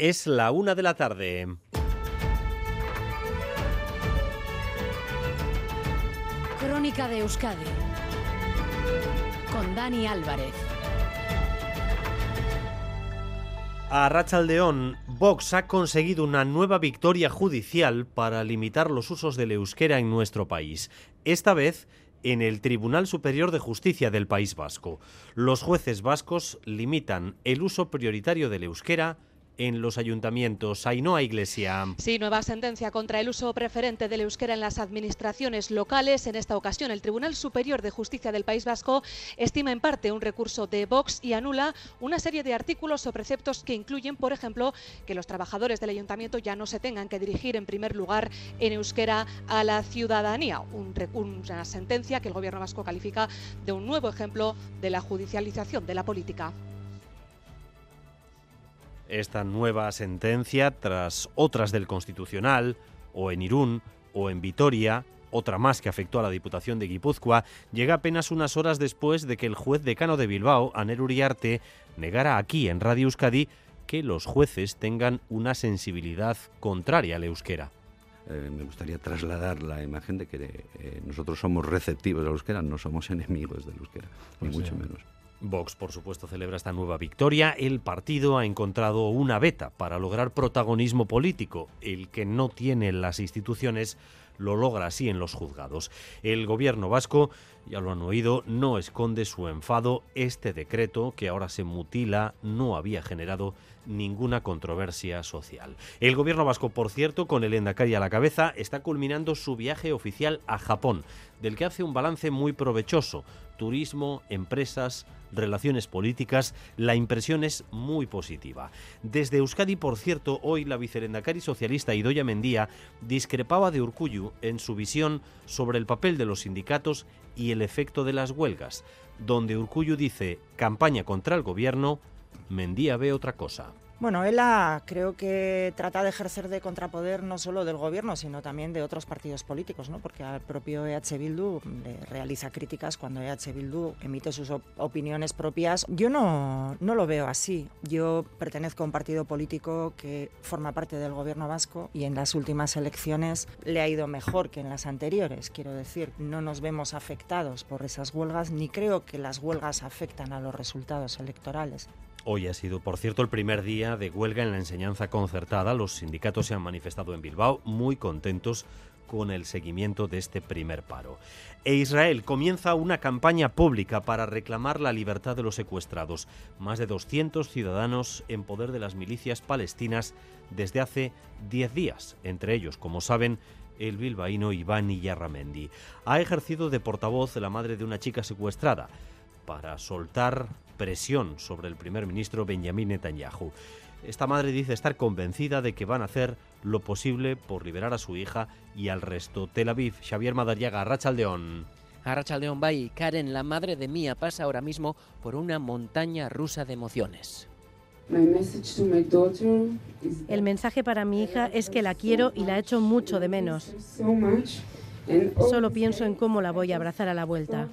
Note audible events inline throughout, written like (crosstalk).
Es la una de la tarde. Crónica de Euskadi con Dani Álvarez. A Rachaldeón, Vox ha conseguido una nueva victoria judicial para limitar los usos del euskera en nuestro país. Esta vez en el Tribunal Superior de Justicia del País Vasco. Los jueces vascos limitan el uso prioritario del euskera en los ayuntamientos. Ainhoa Iglesia. Sí, nueva sentencia contra el uso preferente del euskera en las administraciones locales. En esta ocasión, el Tribunal Superior de Justicia del País Vasco estima en parte un recurso de Vox y anula una serie de artículos o preceptos que incluyen, por ejemplo, que los trabajadores del ayuntamiento ya no se tengan que dirigir en primer lugar en euskera a la ciudadanía. Un, una sentencia que el Gobierno vasco califica de un nuevo ejemplo de la judicialización de la política esta nueva sentencia tras otras del Constitucional, o en Irún, o en Vitoria, otra más que afectó a la Diputación de Guipúzcoa, llega apenas unas horas después de que el juez decano de Bilbao, Aner Uriarte, negara aquí en Radio Euskadi que los jueces tengan una sensibilidad contraria al euskera. Eh, me gustaría trasladar la imagen de que eh, nosotros somos receptivos al euskera, no somos enemigos del euskera, ni pues mucho menos. Vox, por supuesto, celebra esta nueva victoria. El partido ha encontrado una beta para lograr protagonismo político. El que no tiene las instituciones lo logra así en los juzgados. El gobierno vasco, ya lo han oído, no esconde su enfado. Este decreto, que ahora se mutila, no había generado ninguna controversia social. El gobierno vasco, por cierto, con el Endacari a la cabeza, está culminando su viaje oficial a Japón, del que hace un balance muy provechoso. Turismo, empresas, relaciones políticas, la impresión es muy positiva. Desde Euskadi, por cierto, hoy la vicerendacari socialista Idoya Mendía discrepaba de Urcuyu en su visión sobre el papel de los sindicatos y el efecto de las huelgas, donde Urcuyu dice campaña contra el gobierno, Mendía ve otra cosa. Bueno, ELA creo que trata de ejercer de contrapoder no solo del gobierno, sino también de otros partidos políticos, ¿no? porque al propio EH Bildu le realiza críticas cuando EH Bildu emite sus opiniones propias. Yo no, no lo veo así. Yo pertenezco a un partido político que forma parte del gobierno vasco y en las últimas elecciones le ha ido mejor que en las anteriores. Quiero decir, no nos vemos afectados por esas huelgas, ni creo que las huelgas afectan a los resultados electorales. Hoy ha sido, por cierto, el primer día de huelga en la enseñanza concertada. Los sindicatos se han manifestado en Bilbao muy contentos con el seguimiento de este primer paro. E Israel comienza una campaña pública para reclamar la libertad de los secuestrados. Más de 200 ciudadanos en poder de las milicias palestinas desde hace 10 días, entre ellos, como saben, el bilbaíno Iván Iyarramendi. Ha ejercido de portavoz de la madre de una chica secuestrada para soltar presión sobre el primer ministro Benjamin Netanyahu. Esta madre dice estar convencida de que van a hacer lo posible por liberar a su hija y al resto. Tel Aviv, Xavier Madariaga, Rachaldeón. A Rachaldeón Bay, Karen, la madre de Mía, pasa ahora mismo por una montaña rusa de emociones. El mensaje para mi hija es que la quiero y la echo mucho de menos. Solo pienso en cómo la voy a abrazar a la vuelta.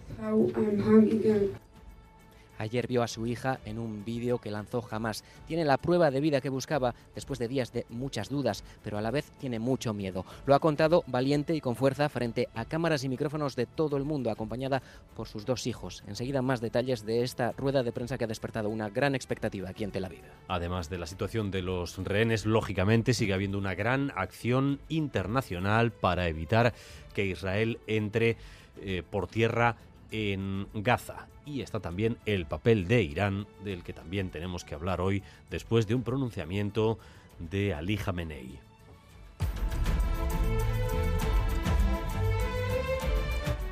Ayer vio a su hija en un vídeo que lanzó jamás. Tiene la prueba de vida que buscaba después de días de muchas dudas, pero a la vez tiene mucho miedo. Lo ha contado valiente y con fuerza frente a cámaras y micrófonos de todo el mundo, acompañada por sus dos hijos. Enseguida más detalles de esta rueda de prensa que ha despertado una gran expectativa aquí en Tel Aviv. Además de la situación de los rehenes, lógicamente sigue habiendo una gran acción internacional para evitar que Israel entre eh, por tierra en Gaza. Y está también el papel de Irán, del que también tenemos que hablar hoy, después de un pronunciamiento de Ali Khamenei.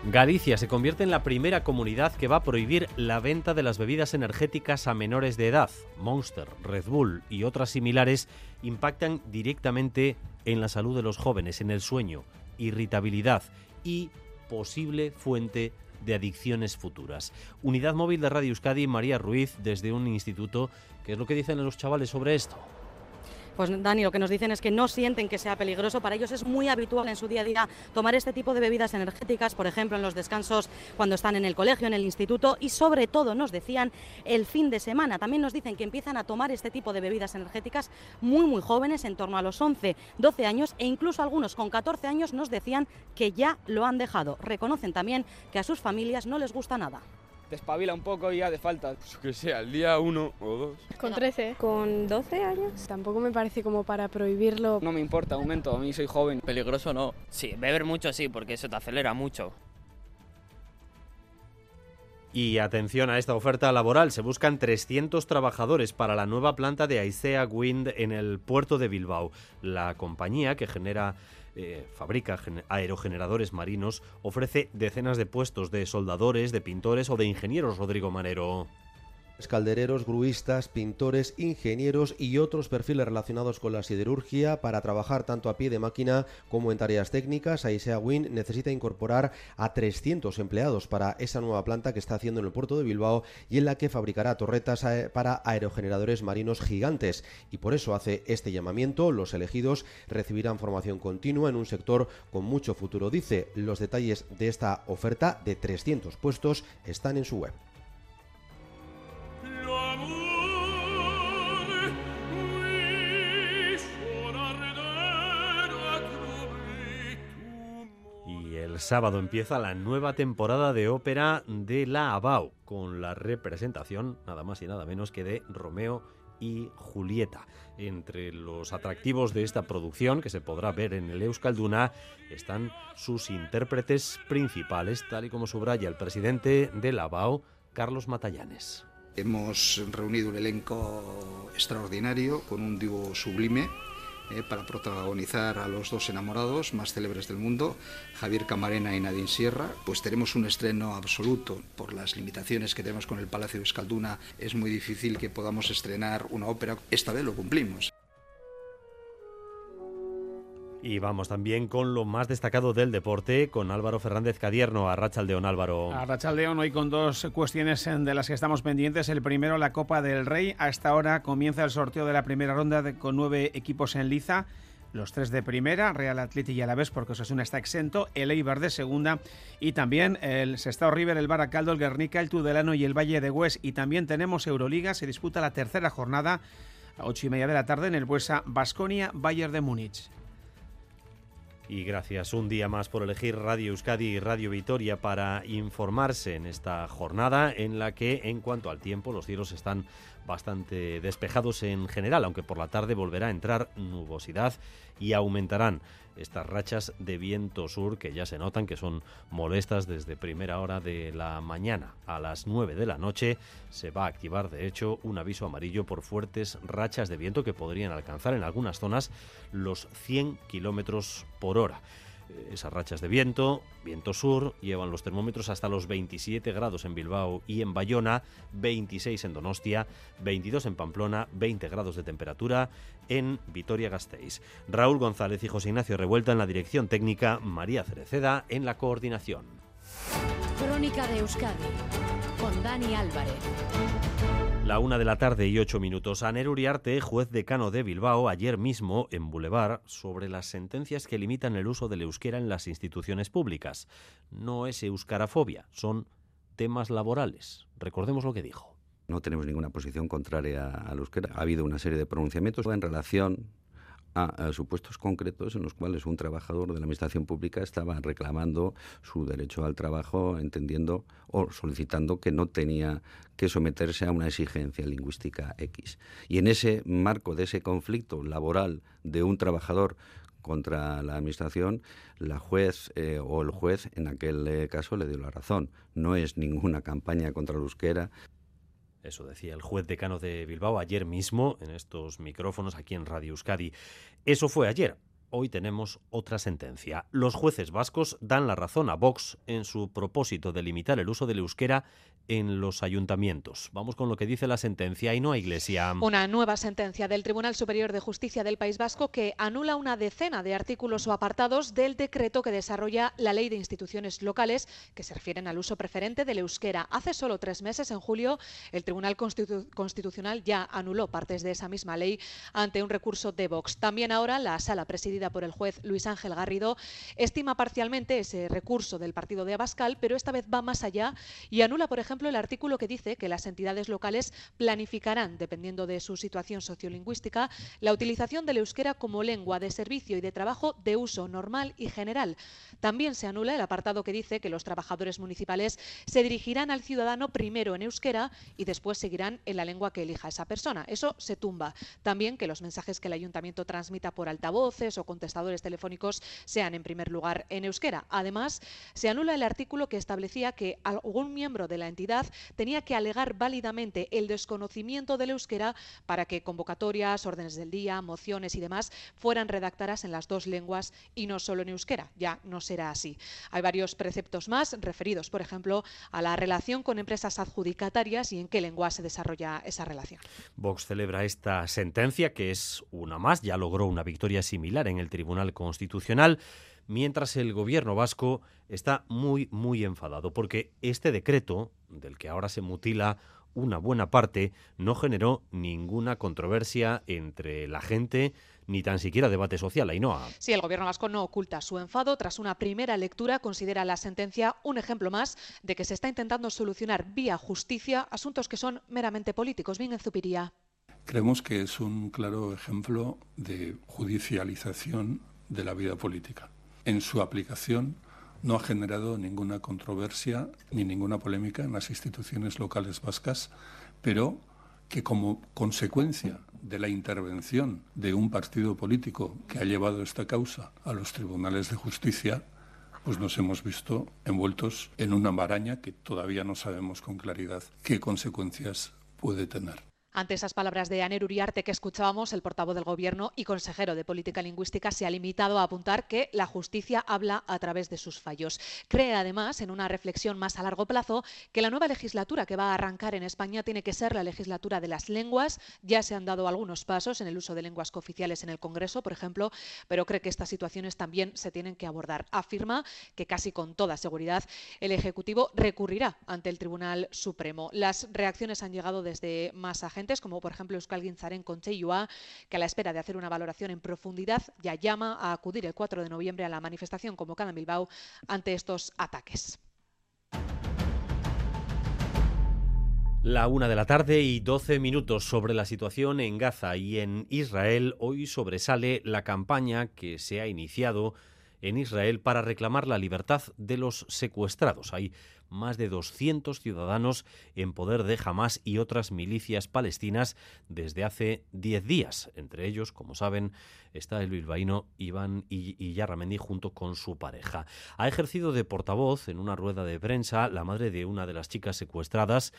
Galicia se convierte en la primera comunidad que va a prohibir la venta de las bebidas energéticas a menores de edad. Monster, Red Bull y otras similares impactan directamente en la salud de los jóvenes, en el sueño, irritabilidad y posible fuente de adicciones futuras. Unidad móvil de Radio Euskadi, María Ruiz, desde un instituto. ¿Qué es lo que dicen los chavales sobre esto? Pues Dani, lo que nos dicen es que no sienten que sea peligroso. Para ellos es muy habitual en su día a día tomar este tipo de bebidas energéticas, por ejemplo, en los descansos cuando están en el colegio, en el instituto y sobre todo nos decían el fin de semana. También nos dicen que empiezan a tomar este tipo de bebidas energéticas muy muy jóvenes, en torno a los 11, 12 años e incluso algunos con 14 años nos decían que ya lo han dejado. Reconocen también que a sus familias no les gusta nada despabila un poco y ya de falta. Que sea, el día uno o dos. Con 13. Con 12 años. Tampoco me parece como para prohibirlo. No me importa, aumento, a mí soy joven. Peligroso no. Sí, beber mucho sí, porque eso te acelera mucho. Y atención a esta oferta laboral, se buscan 300 trabajadores para la nueva planta de Aisea Wind en el puerto de Bilbao. La compañía que genera eh, fabrica aerogeneradores marinos, ofrece decenas de puestos de soldadores, de pintores o de ingenieros, Rodrigo Manero caldereros, gruistas, pintores, ingenieros y otros perfiles relacionados con la siderurgia para trabajar tanto a pie de máquina como en tareas técnicas. Aisea Win necesita incorporar a 300 empleados para esa nueva planta que está haciendo en el puerto de Bilbao y en la que fabricará torretas eh, para aerogeneradores marinos gigantes. Y por eso hace este llamamiento. Los elegidos recibirán formación continua en un sector con mucho futuro. Dice, los detalles de esta oferta de 300 puestos están en su web. El sábado empieza la nueva temporada de ópera de la Abao, con la representación nada más y nada menos que de Romeo y Julieta. Entre los atractivos de esta producción, que se podrá ver en el Euskalduna, están sus intérpretes principales, tal y como subraya el presidente de la Abao, Carlos Matallanes. Hemos reunido un elenco extraordinario con un dúo sublime eh, para protagonizar a los dos enamorados más célebres del mundo, Javier Camarena y Nadine Sierra. Pues tenemos un estreno absoluto. Por las limitaciones que tenemos con el Palacio de Escalduna, es muy difícil que podamos estrenar una ópera. Esta vez lo cumplimos. Y vamos también con lo más destacado del deporte, con Álvaro Fernández Cadierno, a Rachaldeón Álvaro. A Rachaldeón hoy con dos cuestiones de las que estamos pendientes. El primero, la Copa del Rey. Hasta ahora comienza el sorteo de la primera ronda con nueve equipos en liza. Los tres de primera, Real Atlético y Alavés, porque Osasuna está exento, el Eibar de segunda y también el Sestao River, el Baracaldo, el Guernica, el Tudelano y el Valle de Hues. Y también tenemos Euroliga, se disputa la tercera jornada a ocho y media de la tarde en el Buesa Basconia, Bayern de Múnich. Y gracias un día más por elegir Radio Euskadi y Radio Vitoria para informarse en esta jornada en la que en cuanto al tiempo los cielos están bastante despejados en general, aunque por la tarde volverá a entrar nubosidad y aumentarán estas rachas de viento sur que ya se notan que son molestas desde primera hora de la mañana. A las 9 de la noche se va a activar de hecho un aviso amarillo por fuertes rachas de viento que podrían alcanzar en algunas zonas los 100 kilómetros por hora. Esas rachas de viento, viento sur, llevan los termómetros hasta los 27 grados en Bilbao y en Bayona, 26 en Donostia, 22 en Pamplona, 20 grados de temperatura en Vitoria-Gasteiz. Raúl González y José Ignacio Revuelta en la dirección técnica, María Cereceda en la coordinación. Crónica de Euskadi con Dani Álvarez. La una de la tarde y ocho minutos. Aner Uriarte, juez decano de Bilbao, ayer mismo en Boulevard, sobre las sentencias que limitan el uso del euskera en las instituciones públicas. No es euskarafobia, son temas laborales. Recordemos lo que dijo. No tenemos ninguna posición contraria al euskera. Ha habido una serie de pronunciamientos en relación a, supuestos concretos en los cuales un trabajador de la administración pública estaba reclamando su derecho al trabajo, entendiendo o solicitando que no tenía que someterse a una exigencia lingüística X. Y en ese marco de ese conflicto laboral de un trabajador contra la administración, la juez eh, o el juez en aquel eh, caso le dio la razón. No es ninguna campaña contra la euskera, eso decía el juez decano de Bilbao ayer mismo en estos micrófonos aquí en Radio Euskadi. Eso fue ayer. hoy tenemos otra sentencia. Los jueces vascos dan la razón a Vox en su propósito de limitar el uso del euskera en los ayuntamientos. Vamos con lo que dice la sentencia y no a Iglesia. Una nueva sentencia del Tribunal Superior de Justicia del País Vasco que anula una decena de artículos o apartados del decreto que desarrolla la Ley de Instituciones Locales que se refieren al uso preferente del euskera. Hace solo tres meses, en julio, el Tribunal Constitucional ya anuló partes de esa misma ley ante un recurso de Vox. También ahora la sala presidida por el juez Luis Ángel Garrido estima parcialmente ese recurso del partido de Abascal, pero esta vez va más allá y anula, por ejemplo, el artículo que dice que las entidades locales planificarán, dependiendo de su situación sociolingüística, la utilización del euskera como lengua de servicio y de trabajo de uso normal y general. También se anula el apartado que dice que los trabajadores municipales se dirigirán al ciudadano primero en euskera y después seguirán en la lengua que elija esa persona. Eso se tumba. También que los mensajes que el ayuntamiento transmita por altavoces o contestadores telefónicos sean en primer lugar en euskera. Además, se anula el artículo que establecía que algún miembro de la entidad tenía que alegar válidamente el desconocimiento del euskera para que convocatorias, órdenes del día, mociones y demás fueran redactadas en las dos lenguas y no solo en euskera. Ya no será así. Hay varios preceptos más referidos, por ejemplo, a la relación con empresas adjudicatarias y en qué lengua se desarrolla esa relación. Vox celebra esta sentencia, que es una más, ya logró una victoria similar en el Tribunal Constitucional mientras el gobierno vasco está muy, muy enfadado, porque este decreto, del que ahora se mutila una buena parte, no generó ninguna controversia entre la gente, ni tan siquiera debate social. Ainhoa. Sí, el gobierno vasco no oculta su enfado. Tras una primera lectura, considera la sentencia un ejemplo más de que se está intentando solucionar vía justicia asuntos que son meramente políticos. Bien en Zupiría. Creemos que es un claro ejemplo de judicialización de la vida política en su aplicación no ha generado ninguna controversia ni ninguna polémica en las instituciones locales vascas, pero que como consecuencia de la intervención de un partido político que ha llevado esta causa a los tribunales de justicia, pues nos hemos visto envueltos en una maraña que todavía no sabemos con claridad qué consecuencias puede tener. Ante esas palabras de Aner Uriarte que escuchábamos, el portavoz del Gobierno y consejero de Política Lingüística se ha limitado a apuntar que la justicia habla a través de sus fallos. Cree además, en una reflexión más a largo plazo, que la nueva legislatura que va a arrancar en España tiene que ser la legislatura de las lenguas. Ya se han dado algunos pasos en el uso de lenguas cooficiales en el Congreso, por ejemplo, pero cree que estas situaciones también se tienen que abordar. Afirma que casi con toda seguridad el Ejecutivo recurrirá ante el Tribunal Supremo. Las reacciones han llegado desde más agentes como por ejemplo Euskal Ginzaren Concheyua, que a la espera de hacer una valoración en profundidad ya llama a acudir el 4 de noviembre a la manifestación convocada en Bilbao ante estos ataques. La una de la tarde y 12 minutos sobre la situación en Gaza y en Israel. Hoy sobresale la campaña que se ha iniciado en Israel para reclamar la libertad de los secuestrados. Hay más de 200 ciudadanos en poder de Hamas y otras milicias palestinas desde hace 10 días. Entre ellos, como saben, está el bilbaíno Iván Iyarramendi junto con su pareja. Ha ejercido de portavoz en una rueda de prensa la madre de una de las chicas secuestradas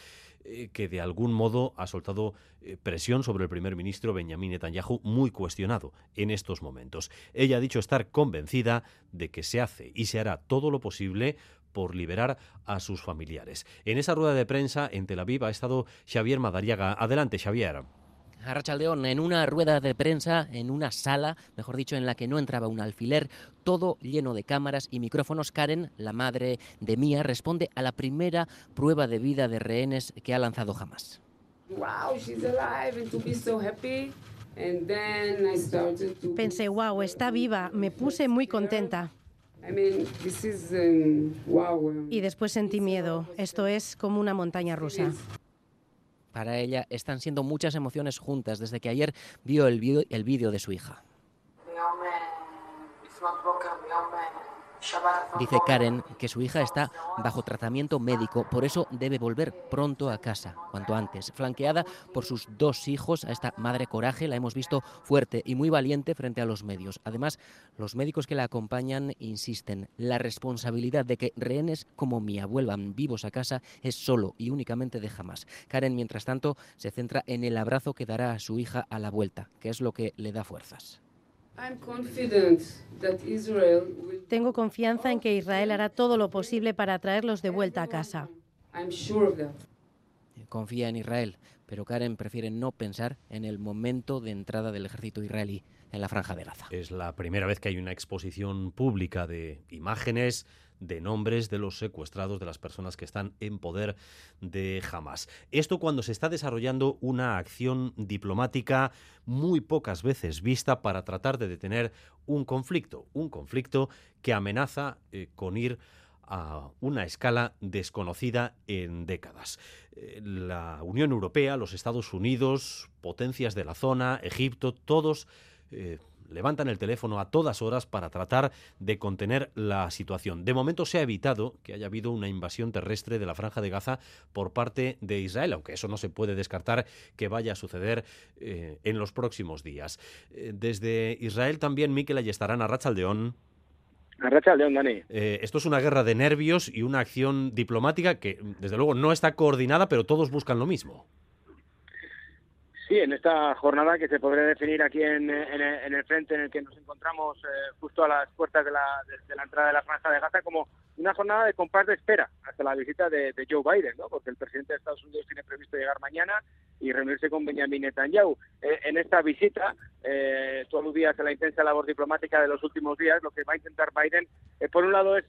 eh, que de algún modo ha soltado eh, presión sobre el primer ministro Benjamin Netanyahu, muy cuestionado en estos momentos. Ella ha dicho estar convencida de que se hace y se hará todo lo posible por liberar a sus familiares. En esa rueda de prensa en Tel Aviv ha estado Xavier Madariaga. Adelante, Xavier. Arrachaldeón, en una rueda de prensa, en una sala, mejor dicho, en la que no entraba un alfiler, todo lleno de cámaras y micrófonos, Karen, la madre de Mía, responde a la primera prueba de vida de rehenes que ha lanzado jamás. Pensé, wow, está viva, me puse muy contenta. Um, um, y después sentí miedo. Esto es como una montaña rusa. Para ella están siendo muchas emociones juntas desde que ayer vio el vídeo de su hija. Dice Karen que su hija está bajo tratamiento médico, por eso debe volver pronto a casa, cuanto antes. Flanqueada por sus dos hijos, a esta madre coraje la hemos visto fuerte y muy valiente frente a los medios. Además, los médicos que la acompañan insisten, la responsabilidad de que rehenes como Mía vuelvan vivos a casa es solo y únicamente de jamás. Karen, mientras tanto, se centra en el abrazo que dará a su hija a la vuelta, que es lo que le da fuerzas. Tengo confianza en que Israel hará todo lo posible para traerlos de vuelta a casa. Confía en Israel, pero Karen prefiere no pensar en el momento de entrada del ejército israelí en la franja de Gaza. Es la primera vez que hay una exposición pública de imágenes, de nombres de los secuestrados, de las personas que están en poder de Hamas. Esto cuando se está desarrollando una acción diplomática muy pocas veces vista para tratar de detener un conflicto, un conflicto que amenaza eh, con ir a una escala desconocida en décadas. Eh, la Unión Europea, los Estados Unidos, potencias de la zona, Egipto, todos eh, levantan el teléfono a todas horas para tratar de contener la situación. De momento se ha evitado que haya habido una invasión terrestre de la franja de Gaza por parte de Israel, aunque eso no se puede descartar que vaya a suceder eh, en los próximos días. desde Israel también Miquel Ayestarán a Rachaldeón. León, Dani. Eh, esto es una guerra de nervios y una acción diplomática que, desde luego, no está coordinada, pero todos buscan lo mismo. Sí, en esta jornada que se podría definir aquí en, el frente en el que nos encontramos eh, justo a las puertas de la, de, la entrada de la franja de Gaza como una jornada de compás de espera hasta la visita de, Joe Biden, ¿no? porque el presidente de Estados Unidos tiene previsto llegar mañana y reunirse con Benjamin Netanyahu. Eh, en esta visita, eh, tú aludías a la intensa labor diplomática de los últimos días, lo que va a intentar Biden, eh, por un lado, es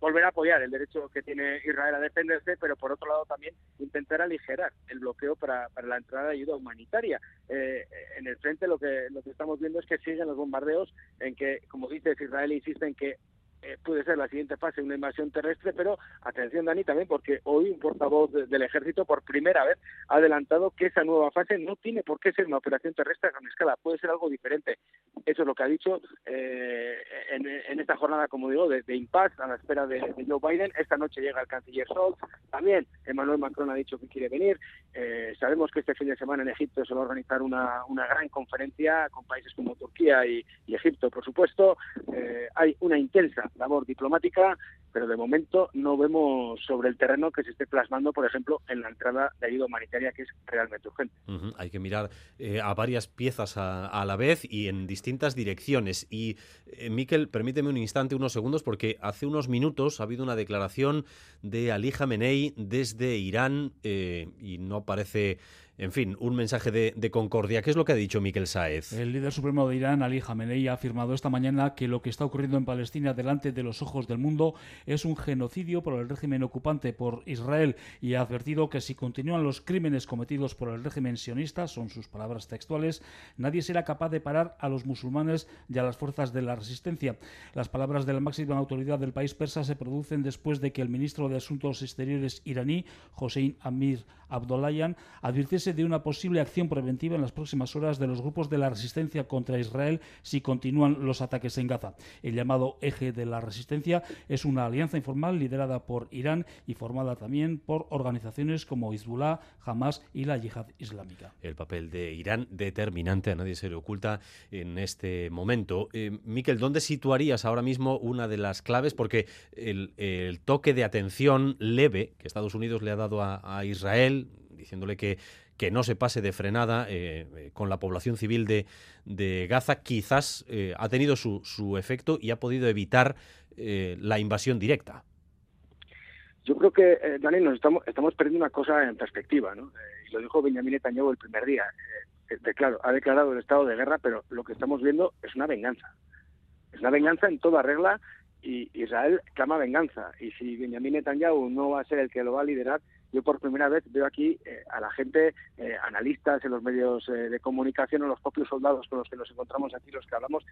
volver a apoyar el derecho que tiene Israel a defenderse, pero por otro lado también intentar aligerar el bloqueo para, para la entrada de ayuda humanitaria. Eh, en el frente lo que, lo que estamos viendo es que siguen los bombardeos en que, como dices, Israel insiste en que eh, puede ser la siguiente fase una invasión terrestre, pero atención Dani también porque hoy un portavoz del ejército por primera vez ha adelantado que esa nueva fase no tiene por qué ser una operación terrestre a gran escala, puede ser algo diferente. Eso es lo que ha dicho eh, en, esta jornada, como digo, de, de impasse a la espera de, Joe Biden. Esta noche llega el canciller Scholz, también Emmanuel Macron ha dicho que quiere venir. Eh, sabemos que este fin de semana en Egipto se va a organizar una, gran conferencia con países como Turquía y, y Egipto, por supuesto. hay una intensa labor diplomática, pero de momento no vemos sobre el terreno que se esté plasmando, por ejemplo, en la entrada de ayuda humanitaria, que es realmente urgente. Hay que mirar eh, a varias piezas a, la vez y en distintas direcciones. Y, eh, Miquel, permíteme un instante, unos segundos, porque hace unos minutos ha habido una declaración de Ali Khamenei desde Irán eh, y no parece en fin, un mensaje de, concordia. ¿Qué es lo que ha dicho Miquel Saez? El líder supremo de Irán, Ali Khamenei, ha afirmado esta mañana que lo que está ocurriendo en Palestina delante de los ojos del mundo es un genocidio por el régimen ocupante por Israel y ha advertido que si continúan los crímenes cometidos por el régimen sionista, son sus palabras textuales, nadie será capaz de parar a los musulmanes y a las fuerzas de la resistencia. Las palabras de la máxima autoridad del país persa se producen después de que el ministro de Asuntos Exteriores iraní, Hossein Amir Abdollahian, advirtiese de una posible acción preventiva en las próximas horas de los grupos de la resistencia contra Israel si continúan los ataques en Gaza. El llamado Eje de la Resistencia es una alianza informal liderada por Irán y formada también por organizaciones como Hezbollah, Hamas y la Yihad Islámica. El papel de Irán determinante, a nadie se le oculta en este momento. Eh, Miquel, ¿dónde situarías ahora mismo una de las claves? Porque el, toque de atención leve que Estados Unidos le ha dado a Israel, diciéndole que que no se pase de frenada eh, eh, con la población civil de, de Gaza, quizás eh, ha tenido su, su, efecto y ha podido evitar la invasión directa. Yo creo que, Dani, nos estamos, estamos perdiendo una cosa en perspectiva, ¿no? y lo dijo Benjamin Netanyahu el primer día. De, ha declarado el estado de guerra, pero lo que estamos viendo es una venganza. Es una venganza en toda regla y Israel clama venganza. Y si Benjamin Netanyahu no va a ser el que lo va a liderar, yo por primera vez veo aquí eh, a la gente, eh, analistas en los medios eh, de comunicación o los propios soldados con los que nos encontramos aquí, los que hablamos,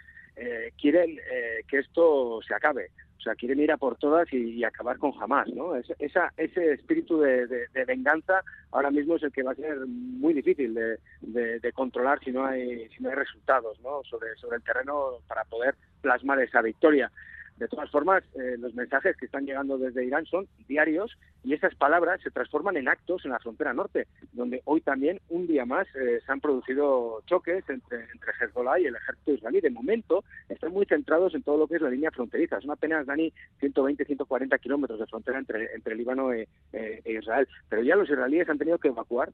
quieren que esto se acabe. O sea, quieren ir a por todas y, acabar con jamás, ¿no? esa, ese espíritu de, venganza ahora mismo es el que va a ser muy difícil de, controlar si no hay si no hay resultados, ¿no? Sobre sobre el terreno para poder plasmar esa victoria. De todas formas, eh, los mensajes que están llegando desde Irán son diarios y esas palabras se transforman en actos en la frontera norte, donde hoy también, un día más, eh, se han producido choques entre, entre Hezbollah y el ejército israelí. De momento, están muy centrados en todo lo que es la línea fronteriza. Son apenas, Dani, 120, 140 kilómetros de frontera entre, entre Líbano e, e, e Israel. Pero ya los israelíes han tenido que evacuar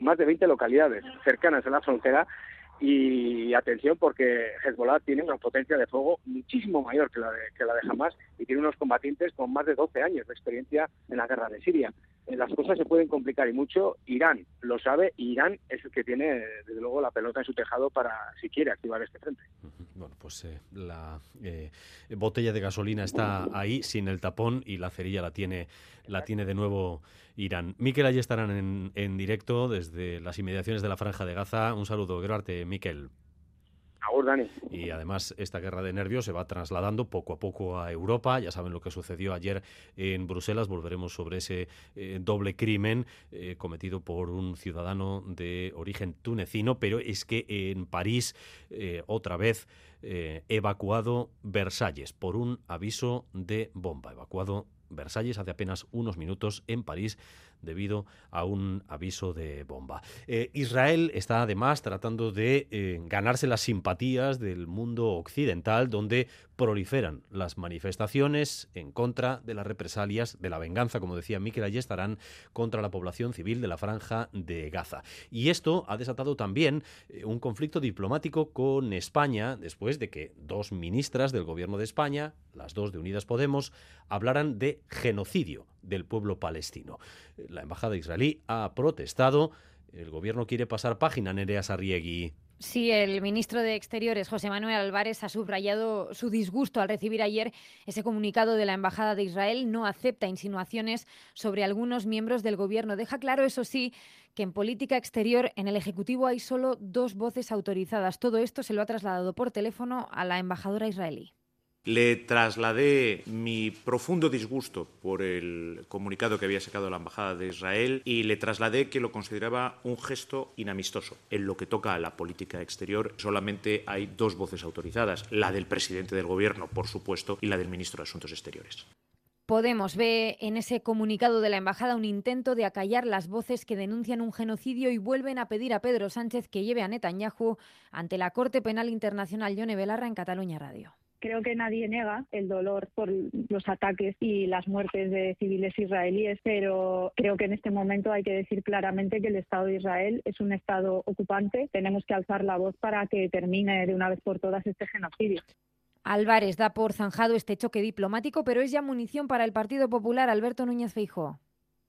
más de 20 localidades cercanas a la frontera Y atención porque Hezbollah tiene una potencia de fuego muchísimo mayor que la de, que la de Hamas y tiene unos combatientes con más de 12 años de experiencia en la guerra de Siria. Eh, las cosas se pueden complicar y mucho. Irán lo sabe y Irán es el que tiene, desde luego, la pelota en su tejado para, si quiere, activar este frente. Bueno, pues eh, la eh, botella de gasolina está ahí sin el tapón y la cerilla la tiene, la tiene de nuevo Irán. Miquel, allí estarán en, en directo desde las inmediaciones de la Franja de Gaza. Un saludo, arte, Miquel. Y además esta guerra de nervios se va trasladando poco a poco a Europa. Ya saben lo que sucedió ayer en Bruselas. Volveremos sobre ese eh, doble crimen eh, cometido por un ciudadano de origen tunecino. Pero es que en París, eh, otra vez, evacuado Versalles por un aviso de bomba. Evacuado Versalles hace apenas unos minutos en París debido a un aviso de bomba. Eh, Israel está además tratando de eh, ganarse las simpatías del mundo occidental, donde proliferan las manifestaciones en contra de las represalias, de la venganza, como decía allí estarán contra la población civil de la franja de Gaza. Y esto ha desatado también eh, un conflicto diplomático con España, después de que dos ministras del gobierno de España, las dos de Unidas Podemos, hablaran de genocidio del pueblo palestino. La embajada israelí ha protestado. El gobierno quiere pasar página, Nerea Sarriegui. Sí, el ministro de Exteriores, José Manuel Álvarez, ha subrayado su disgusto al recibir ayer ese comunicado de la Embajada de Israel. No acepta insinuaciones sobre algunos miembros del Gobierno. Deja claro, eso sí, que en política exterior en el Ejecutivo hay solo dos voces autorizadas. Todo esto se lo ha trasladado por teléfono a la embajadora israelí. Le trasladé mi profundo disgusto por el comunicado que había sacado la Embajada de Israel y le trasladé que lo consideraba un gesto inamistoso. En lo que toca a la política exterior solamente hay dos voces autorizadas, la del presidente del Gobierno, por supuesto, y la del ministro de Asuntos Exteriores. Podemos ve en ese comunicado de la embajada un intento de acallar las voces que denuncian un genocidio y vuelven a pedir a Pedro Sánchez que lleve a Netanyahu ante la Corte Penal Internacional Yone Belarra en Cataluña Radio. Creo que nadie niega el dolor por los ataques y las muertes de civiles israelíes, pero creo que en este momento hay que decir claramente que el Estado de Israel es un Estado ocupante. Tenemos que alzar la voz para que termine de una vez por todas este genocidio. Álvarez da por zanjado este choque diplomático, pero es ya munición para el Partido Popular. Alberto Núñez Feijóo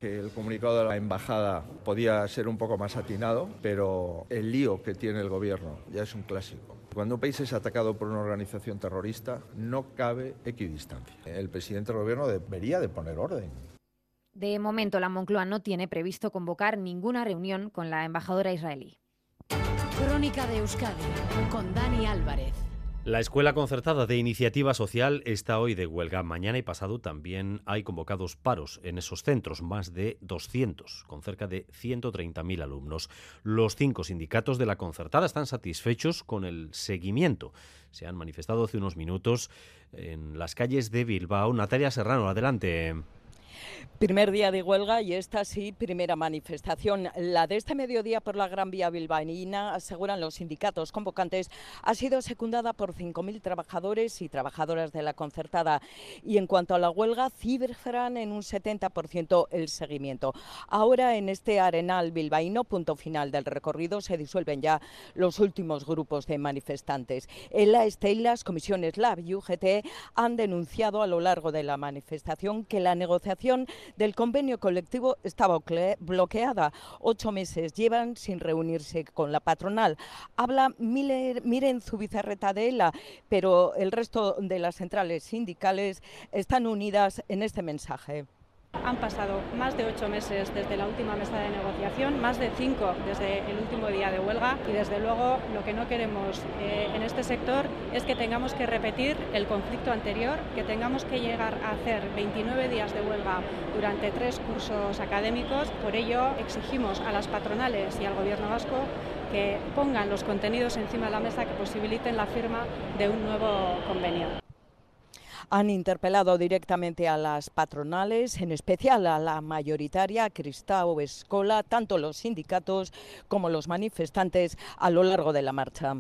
el comunicado de la embajada podía ser un poco más atinado, pero el lío que tiene el gobierno ya es un clásico. Cuando un país es atacado por una organización terrorista, no cabe equidistancia. El presidente del gobierno debería de poner orden. De momento, la Moncloa no tiene previsto convocar ninguna reunión con la embajadora israelí. Crónica de Euskadi con Dani Álvarez. La Escuela Concertada de Iniciativa Social está hoy de huelga. Mañana y pasado también hay convocados paros en esos centros, más de 200, con cerca de 130.000 alumnos. Los cinco sindicatos de la concertada están satisfechos con el seguimiento. Se han manifestado hace unos minutos en las calles de Bilbao. Natalia Serrano, adelante. Primer día de huelga y esta sí, primera manifestación. La de este mediodía por la Gran Vía bilbaína, aseguran los sindicatos convocantes, ha sido secundada por 5.000 trabajadores y trabajadoras de la concertada. Y en cuanto a la huelga, cifran en un 70% el seguimiento. Ahora en este arenal bilbaíno, punto final del recorrido, se disuelven ya los últimos grupos de manifestantes. En la y las comisiones LAB y UGT han denunciado a lo largo de la manifestación que la negociación del convenio colectivo estaba bloqueada. Ocho meses llevan sin reunirse con la patronal. Habla Miren Zubizarreta de ELA, pero el resto de las centrales sindicales están unidas en este mensaje. Han pasado más de ocho meses desde la última mesa de negociación, más de cinco desde el último día de huelga y desde luego lo que no queremos eh, en este sector es que tengamos que repetir el conflicto anterior, que tengamos que llegar a hacer 29 días de huelga durante tres cursos académicos. Por ello exigimos a las patronales y al Gobierno vasco que pongan los contenidos encima de la mesa que posibiliten la firma de un nuevo convenio han interpelado directamente a las patronales, en especial a la mayoritaria Cristao Escola, tanto los sindicatos como los manifestantes a lo largo de la marcha.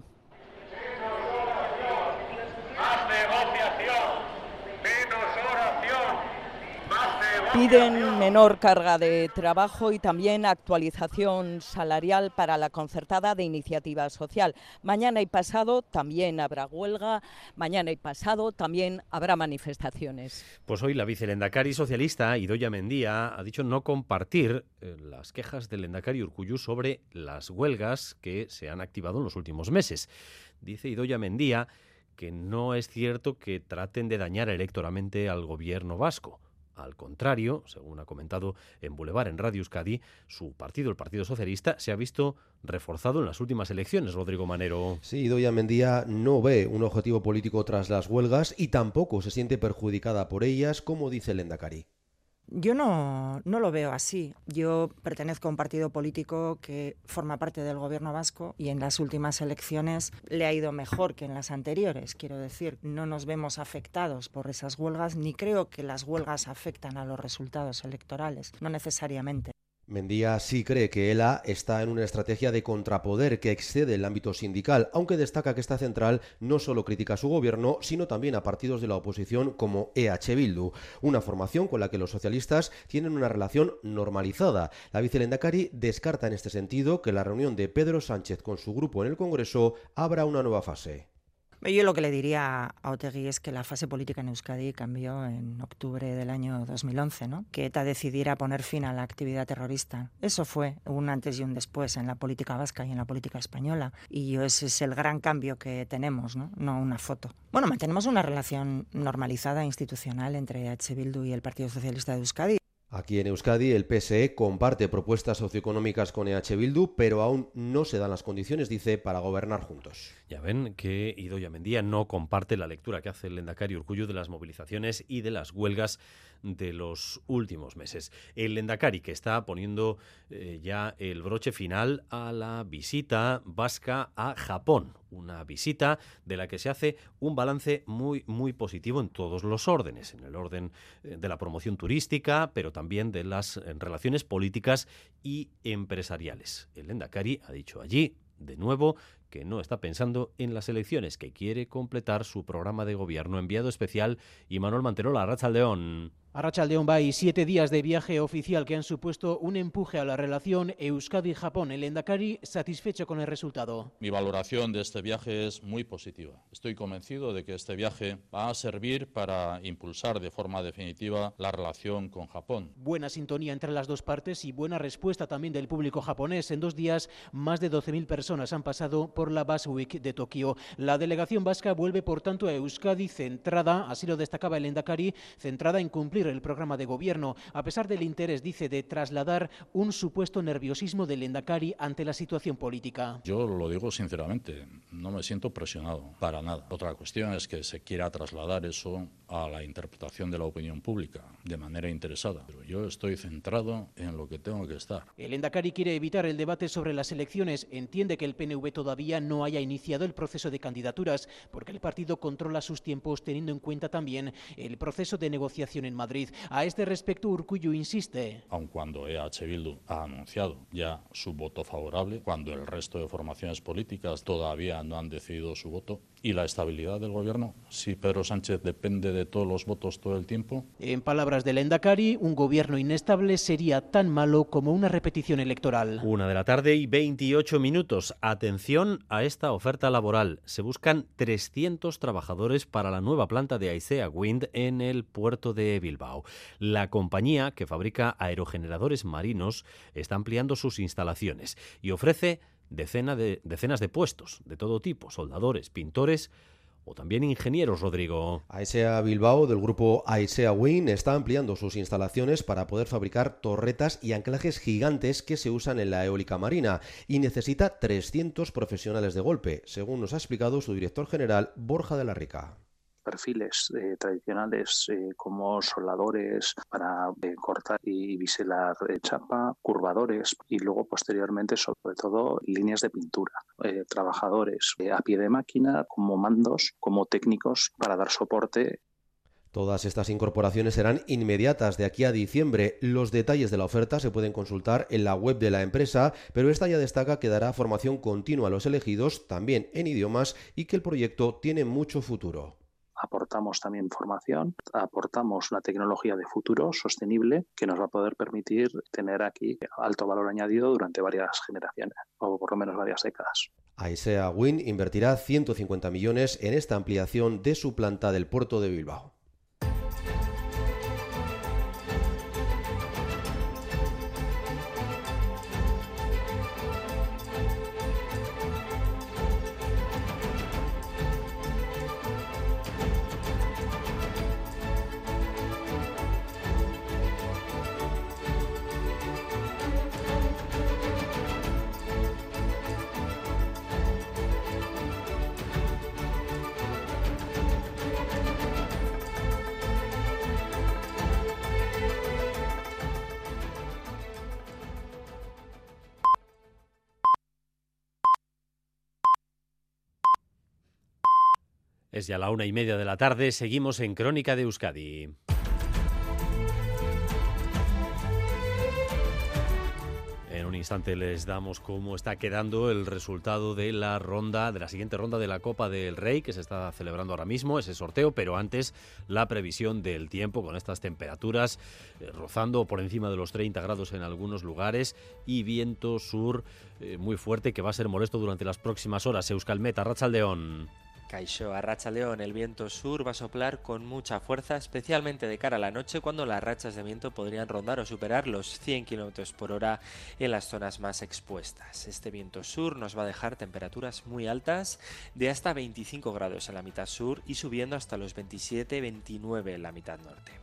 Piden menor carga de trabajo y también actualización salarial para la concertada de iniciativa social. Mañana y pasado también habrá huelga, mañana y pasado también habrá manifestaciones. Pues hoy la vicelendacari socialista, Idoya Mendía, ha dicho no compartir eh, las quejas del Endacari Urcuyu sobre las huelgas que se han activado en los últimos meses. Dice Idoya Mendía que no es cierto que traten de dañar electoralmente al gobierno vasco. Al contrario, según ha comentado en Boulevard en Radio Euskadi, su partido, el Partido Socialista, se ha visto reforzado en las últimas elecciones, Rodrigo Manero. Sí, Doña Mendía no ve un objetivo político tras las huelgas y tampoco se siente perjudicada por ellas, como dice el Endacari. Yo no, no lo veo así. Yo pertenezco a un partido político que forma parte del gobierno vasco y en las últimas elecciones le ha ido mejor que en las anteriores. Quiero decir, no nos vemos afectados por esas huelgas ni creo que las huelgas afectan a los resultados electorales, no necesariamente. Mendía sí cree que ELA está en una estrategia de contrapoder que excede el ámbito sindical, aunque destaca que esta central no solo critica a su gobierno, sino también a partidos de la oposición como EH Bildu, una formación con la que los socialistas tienen una relación normalizada. La vicelendacari descarta en este sentido que la reunión de Pedro Sánchez con su grupo en el Congreso abra una nueva fase. Yo lo que le diría a Otegui es que la fase política en Euskadi cambió en octubre del año 2011, ¿no? que ETA decidiera poner fin a la actividad terrorista. Eso fue un antes y un después en la política vasca y en la política española. Y ese es el gran cambio que tenemos, no, no una foto. Bueno, mantenemos una relación normalizada institucional entre H. Bildu y el Partido Socialista de Euskadi. Aquí en Euskadi el PSE comparte propuestas socioeconómicas con EH Bildu, pero aún no se dan las condiciones, dice, para gobernar juntos. Ya ven que Idoia Mendía no comparte la lectura que hace el Lendakari Urcuyo de las movilizaciones y de las huelgas de los últimos meses. El Lendakari que está poniendo eh, ya el broche final a la visita vasca a Japón, una visita de la que se hace un balance muy muy positivo en todos los órdenes, en el orden eh, de la promoción turística, pero también de las eh, relaciones políticas y empresariales. El Lendakari ha dicho allí de nuevo que no está pensando en las elecciones, que quiere completar su programa de gobierno. Enviado especial y Manuel Manterola, León. Arrachaldeón y siete días de viaje oficial que han supuesto un empuje a la relación Euskadi-Japón. El Endacari satisfecho con el resultado. Mi valoración de este viaje es muy positiva. Estoy convencido de que este viaje va a servir para impulsar de forma definitiva la relación con Japón. Buena sintonía entre las dos partes y buena respuesta también del público japonés. En dos días, más de 12.000 personas han pasado por la Bass Week de Tokio. La delegación vasca vuelve, por tanto, a Euskadi centrada, así lo destacaba el Endacari, centrada en cumplir el programa de gobierno, a pesar del interés, dice, de trasladar un supuesto nerviosismo del Endacari ante la situación política. Yo lo digo sinceramente, no me siento presionado para nada. Otra cuestión es que se quiera trasladar eso a la interpretación de la opinión pública de manera interesada. Pero yo estoy centrado en lo que tengo que estar. El Endacari quiere evitar el debate sobre las elecciones. Entiende que el PNV todavía no haya iniciado el proceso de candidaturas porque el partido controla sus tiempos teniendo en cuenta también el proceso de negociación en Madrid a este respecto, Urcuyo insiste. Aun cuando EH Bildu ha anunciado ya su voto favorable, cuando el resto de formaciones políticas todavía no han decidido su voto, y la estabilidad del gobierno, si Pedro Sánchez depende de todos los votos todo el tiempo. En palabras del Endacari, un gobierno inestable sería tan malo como una repetición electoral. Una de la tarde y 28 minutos. Atención a esta oferta laboral. Se buscan 300 trabajadores para la nueva planta de Aisea Wind en el puerto de Bilbao. La compañía, que fabrica aerogeneradores marinos, está ampliando sus instalaciones y ofrece de, decenas de puestos de todo tipo, soldadores, pintores o también ingenieros, Rodrigo. AESEA Bilbao, del grupo AESEA Win, está ampliando sus instalaciones para poder fabricar torretas y anclajes gigantes que se usan en la eólica marina y necesita 300 profesionales de golpe, según nos ha explicado su director general Borja de la Rica perfiles eh, tradicionales eh, como soldadores para eh, cortar y biselar chapa, curvadores y luego posteriormente sobre todo líneas de pintura, trabajadores a pie de máquina como mandos, como técnicos para dar soporte Todas estas incorporaciones serán inmediatas de aquí a diciembre. Los detalles de la oferta se pueden consultar en la web de la empresa, pero esta ya destaca que dará formación continua a los elegidos, también en idiomas, y que el proyecto tiene mucho futuro. Aportamos también formación, aportamos una tecnología de futuro sostenible que nos va a poder permitir tener aquí alto valor añadido durante varias generaciones o por lo menos varias décadas. Aisea Win invertirá 150 millones en esta ampliación de su planta del puerto de Bilbao. Es ya la una y media de la tarde, seguimos en Crónica de Euskadi. En un instante les damos cómo está quedando el resultado de la ronda, de la siguiente ronda de la Copa del Rey, que se está celebrando ahora mismo, ese sorteo, pero antes la previsión del tiempo con estas temperaturas eh, rozando por encima de los 30 grados en algunos lugares y viento sur eh, muy fuerte que va a ser molesto durante las próximas horas. Euskalmet, Arrachaldeón. Caixó a león, el viento sur va a soplar con mucha fuerza, especialmente de cara a la noche cuando las rachas de viento podrían rondar o superar los 100 km por hora en las zonas más expuestas. Este viento sur nos va a dejar temperaturas muy altas de hasta 25 grados en la mitad sur y subiendo hasta los 27-29 en la mitad norte.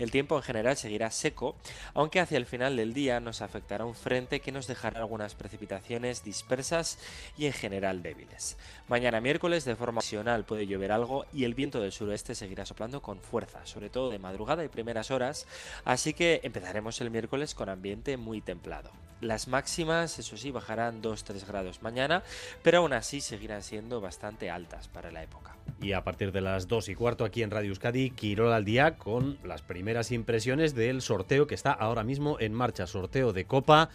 El tiempo en general seguirá seco, aunque hacia el final del día nos afectará un frente que nos dejará algunas precipitaciones dispersas y en general débiles. Mañana miércoles de forma ocasional puede llover algo y el viento del suroeste seguirá soplando con fuerza, sobre todo de madrugada y primeras horas, así que empezaremos el miércoles con ambiente muy templado. Las máximas, eso sí, bajarán 2-3 grados mañana, pero aún así seguirán siendo bastante altas para la época. Y a partir de las 2 y cuarto aquí en Radio Euskadi, Quirol al día con las primeras impresiones del sorteo que está ahora mismo en marcha. Sorteo de Copa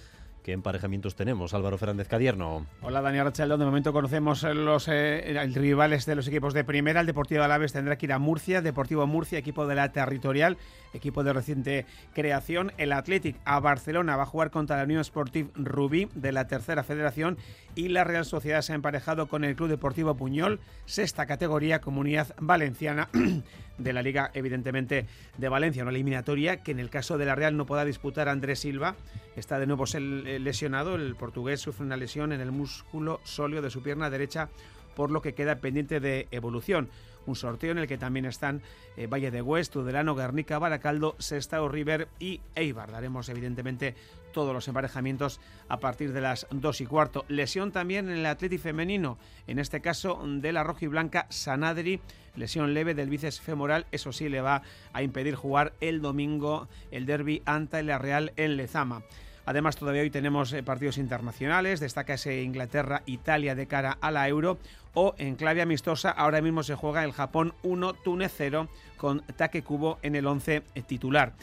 ¿Qué emparejamientos tenemos, Álvaro Fernández Cadierno? Hola, Daniel Rachaldo. De momento conocemos los eh, rivales de los equipos de primera. El Deportivo Alaves tendrá que ir a Murcia. Deportivo Murcia, equipo de la territorial, equipo de reciente creación. El Athletic a Barcelona va a jugar contra la Unión Sportive Rubí de la tercera federación. Y la Real Sociedad se ha emparejado con el Club Deportivo Puñol, sexta categoría, Comunidad Valenciana (clears throat) de la Liga, evidentemente, de Valencia. Una eliminatoria que en el caso de la Real no pueda disputar Andrés Silva. Está de nuevo lesionado. El portugués sufre una lesión en el músculo sóleo de su pierna derecha, por lo que queda pendiente de evolución. Un sorteo en el que también están eh, Valle de Huest, Tudelano, Guernica, Baracaldo, Sestao River y Eibar. Daremos evidentemente todos los emparejamientos a partir de las 2 y cuarto. Lesión también en el Atleti femenino, en este caso de la roja y blanca Sanadri lesión leve del bíceps femoral, eso sí le va a impedir jugar el domingo el derby ante la Real en Lezama. Además, todavía hoy tenemos eh, partidos internacionales, destaca ese Inglaterra-Italia de cara a la Euro, o en clave amistosa, ahora mismo se juega el Japón 1, Túnez 0, con Take Kubo en el 11 titular.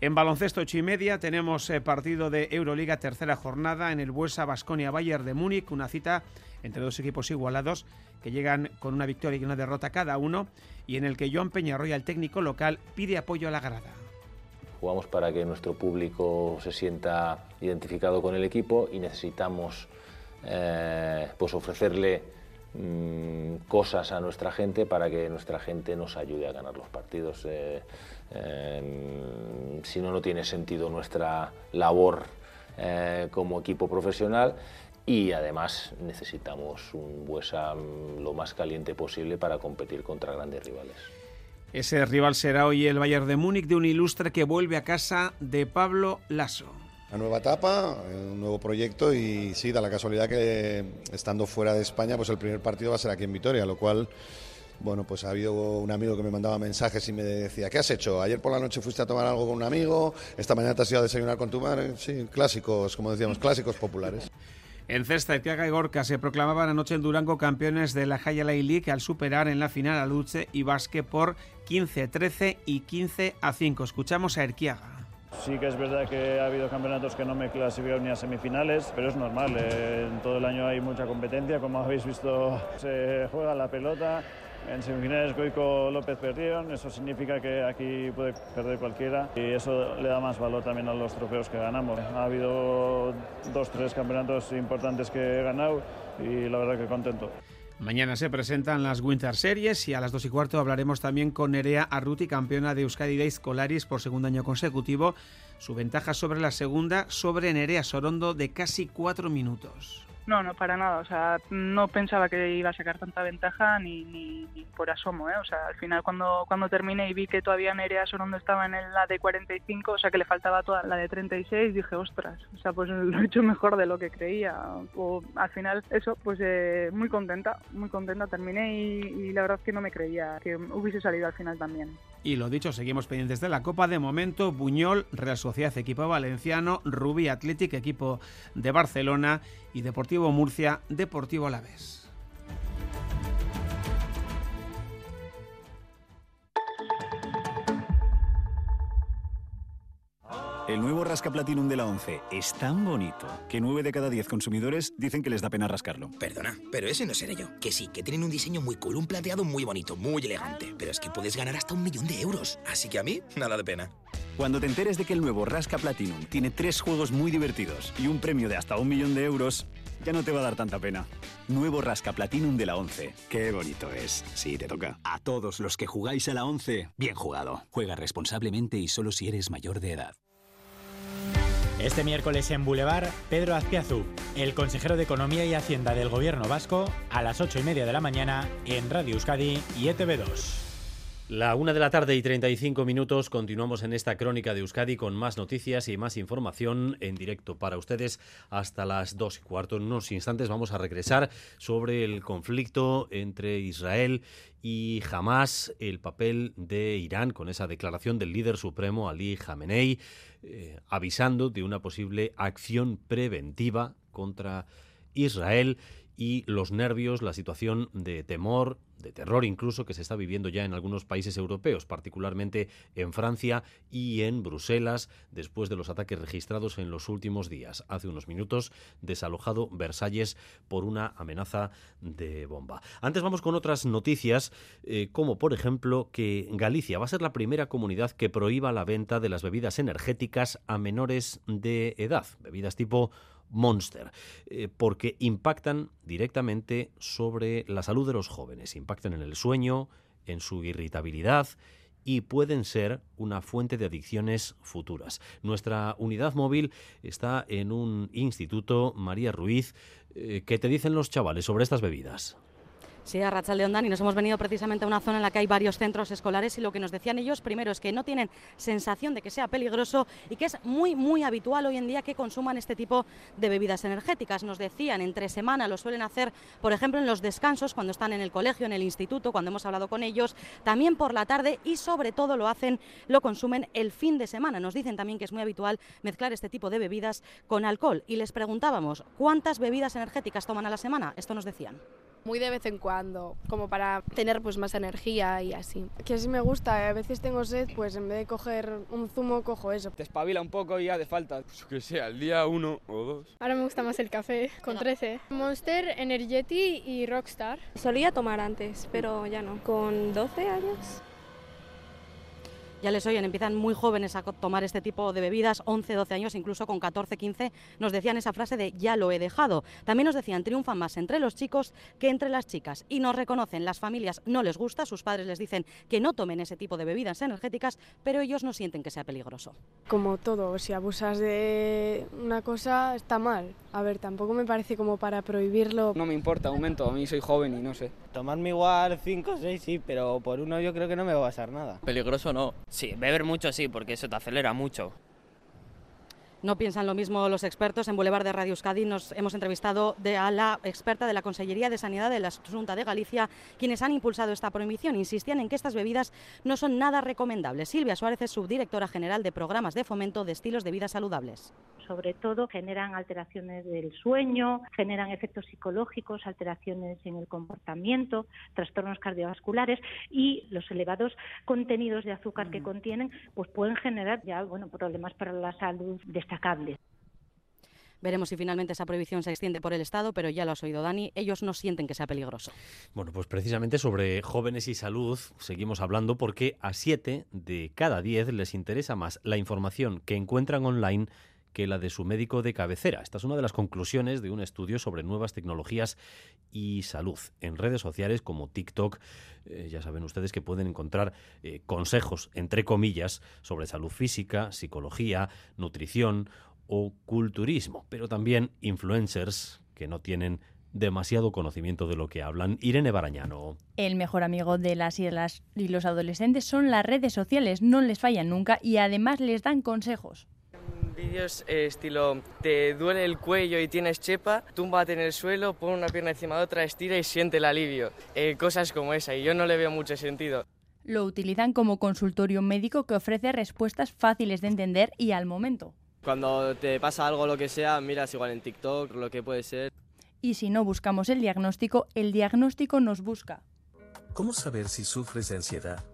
En baloncesto 8 y media tenemos eh, partido de Euroliga tercera jornada en el Buesa Basconia Bayern de Múnich, una cita entre dos equipos igualados que llegan con una victoria y una derrota cada uno y en el que Joan Peñarroya, el técnico local, pide apoyo a la grada. Jugamos para que nuestro público se sienta identificado con el equipo y necesitamos eh, pues ofrecerle mm, cosas a nuestra gente para que nuestra gente nos ayude a ganar los partidos. Eh, si no, no tiene sentido nuestra labor eh, como equipo profesional y además necesitamos un Buesa lo más caliente posible para competir contra grandes rivales. Ese rival será hoy el Bayern de Múnich de un ilustre que vuelve a casa de Pablo Lasso. Una nueva etapa, un nuevo proyecto y sí, da la casualidad que estando fuera de España, pues el primer partido va a ser aquí en Vitoria, lo cual bueno, pues ha habido un amigo que me mandaba mensajes y me decía, ¿qué has hecho? Ayer por la noche fuiste a tomar algo con un amigo, esta mañana te has ido a desayunar con tu madre. Sí, clásicos, como decíamos, clásicos populares. En cesta, Etiaga y Gorka se proclamaban anoche en Durango campeones de la Jaya League al superar en la final a Luche y Basque por 15-13 y 15 a 5. Escuchamos a Erquiaga. Sí que es verdad que ha habido campeonatos que no me clasificaron ni a semifinales, pero es normal. Eh, en todo el año hay mucha competencia, como habéis visto se juega la pelota En semifinales Goico López perdieron, eso significa que aquí puede perder cualquiera y eso le da más valor también a los trofeos que ganamos. Ha habido dos, tres campeonatos importantes que he ganado y la verdad que contento. Mañana se presentan las Winter Series y a las 2 y cuarto hablaremos también con Nerea Arruti, campeona de Euskadi Days Colaris por segundo año consecutivo. Su ventaja sobre la segunda, sobre Nerea Sorondo, de casi cuatro minutos. No, no, para nada. O sea, no pensaba que iba a sacar tanta ventaja ni, ni, por asomo. ¿eh? O sea, al final cuando, cuando terminé y vi que todavía Nerea Sorondo estaba en la de 45, o sea, que le faltaba toda la de 36, dije, ostras, o sea, pues lo he hecho mejor de lo que creía. O, al final, eso, pues eh, muy contenta, muy contenta. Terminé y, y la verdad es que no me creía que hubiese salido al final también. Y lo dicho, seguimos pendientes de la Copa. De momento, Buñol, Real Sociedad, equipo valenciano, Rubí Athletic, equipo de Barcelona y Deportivo Murcia, Deportivo Alavés. El nuevo Rasca Platinum de la 11 es tan bonito que 9 de cada 10 consumidores dicen que les da pena rascarlo. Perdona, pero ese no seré yo. Que sí, que tienen un diseño muy cool, un plateado muy bonito, muy elegante. Pero es que puedes ganar hasta un millón de euros. Así que a mí, nada de pena. Cuando te enteres de que el nuevo Rasca Platinum tiene tres juegos muy divertidos y un premio de hasta un millón de euros, ya no te va a dar tanta pena. Nuevo Rasca Platinum de la 11. Qué bonito es. Sí, te toca. A todos los que jugáis a la 11, bien jugado. Juega responsablemente y solo si eres mayor de edad. Este miércoles en Boulevard, Pedro Azpiazu, el consejero de Economía y Hacienda del Gobierno Vasco, a las ocho y media de la mañana en Radio Euskadi y ETV2. La una de la tarde y 35 minutos continuamos en esta crónica de Euskadi con más noticias y más información en directo para ustedes hasta las dos y cuarto. En unos instantes vamos a regresar sobre el conflicto entre Israel y Hamas, el papel de Irán con esa declaración del líder supremo Ali Khamenei eh, avisando de una posible acción preventiva contra Israel y los nervios, la situación de temor, terror incluso que se está viviendo ya en algunos países europeos, particularmente en Francia y en Bruselas, después de los ataques registrados en los últimos días. Hace unos minutos, desalojado Versalles por una amenaza de bomba. Antes vamos con otras noticias, eh, como por ejemplo que Galicia va a ser la primera comunidad que prohíba la venta de las bebidas energéticas a menores de edad, bebidas tipo Monster, eh, porque impactan directamente sobre la salud de los jóvenes, impactan en el sueño, en su irritabilidad y pueden ser una fuente de adicciones futuras. Nuestra unidad móvil está en un instituto, María Ruiz. Eh, ¿Qué te dicen los chavales sobre estas bebidas? Sí, a Rachaldeondán y nos hemos venido precisamente a una zona en la que hay varios centros escolares y lo que nos decían ellos primero es que no tienen sensación de que sea peligroso y que es muy, muy habitual hoy en día que consuman este tipo de bebidas energéticas. Nos decían, entre semana lo suelen hacer, por ejemplo, en los descansos, cuando están en el colegio, en el instituto, cuando hemos hablado con ellos, también por la tarde y sobre todo lo hacen, lo consumen el fin de semana. Nos dicen también que es muy habitual mezclar este tipo de bebidas con alcohol y les preguntábamos, ¿cuántas bebidas energéticas toman a la semana? Esto nos decían muy de vez en cuando, como para tener pues más energía y así. Que sí me gusta, a veces tengo sed, pues en vez de coger un zumo cojo eso. Te espabila un poco y ya de falta, pues, que sea, el día uno o dos. Ahora me gusta más el café, con 13. Monster, Energeti y Rockstar. Solía tomar antes, pero ya no. Con 12 años ya les oyen, empiezan muy jóvenes a tomar este tipo de bebidas, 11, 12 años, incluso con 14, 15, nos decían esa frase de ya lo he dejado. También nos decían, triunfan más entre los chicos que entre las chicas. Y nos reconocen, las familias no les gusta, sus padres les dicen que no tomen ese tipo de bebidas energéticas, pero ellos no sienten que sea peligroso. Como todo, si abusas de una cosa está mal. A ver, tampoco me parece como para prohibirlo. No me importa, aumento, a mí soy joven y no sé. Tomarme igual 5 o 6 sí, pero por uno yo creo que no me va a pasar nada. Peligroso no. Sí, beber mucho sí, porque eso te acelera mucho. No piensan lo mismo los expertos. En Boulevard de Radio Euskadi nos hemos entrevistado a la experta de la Consellería de Sanidad de la Junta de Galicia, quienes han impulsado esta prohibición. Insistían en que estas bebidas no son nada recomendables. Silvia Suárez es subdirectora general de programas de fomento de estilos de vida saludables sobre todo generan alteraciones del sueño, generan efectos psicológicos, alteraciones en el comportamiento, trastornos cardiovasculares y los elevados contenidos de azúcar que contienen pues pueden generar ya bueno problemas para la salud destacables. Veremos si finalmente esa prohibición se extiende por el Estado, pero ya lo has oído, Dani, ellos no sienten que sea peligroso. Bueno, pues precisamente sobre jóvenes y salud seguimos hablando porque a 7 de cada 10 les interesa más la información que encuentran online que la de su médico de cabecera. Esta es una de las conclusiones de un estudio sobre nuevas tecnologías y salud. En redes sociales como TikTok, eh, ya saben ustedes que pueden encontrar eh, consejos, entre comillas, sobre salud física, psicología, nutrición o culturismo, pero también influencers que no tienen demasiado conocimiento de lo que hablan. Irene Barañano. El mejor amigo de las y, las y los adolescentes son las redes sociales, no les fallan nunca y además les dan consejos vídeos eh, estilo te duele el cuello y tienes chepa, túmbate en el suelo, pon una pierna encima de otra, estira y siente el alivio. Eh, cosas como esa, y yo no le veo mucho sentido. Lo utilizan como consultorio médico que ofrece respuestas fáciles de entender y al momento. Cuando te pasa algo lo que sea, miras igual en TikTok, lo que puede ser. Y si no buscamos el diagnóstico, el diagnóstico nos busca. ¿Cómo saber si sufres de ansiedad?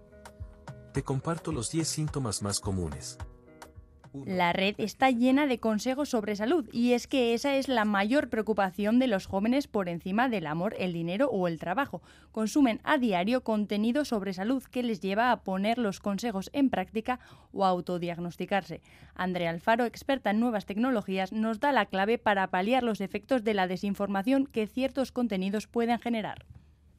Te comparto los 10 síntomas más comunes. La red está llena de consejos sobre salud y es que esa es la mayor preocupación de los jóvenes por encima del amor, el dinero o el trabajo. Consumen a diario contenido sobre salud que les lleva a poner los consejos en práctica o a autodiagnosticarse. Andrea Alfaro, experta en nuevas tecnologías, nos da la clave para paliar los efectos de la desinformación que ciertos contenidos pueden generar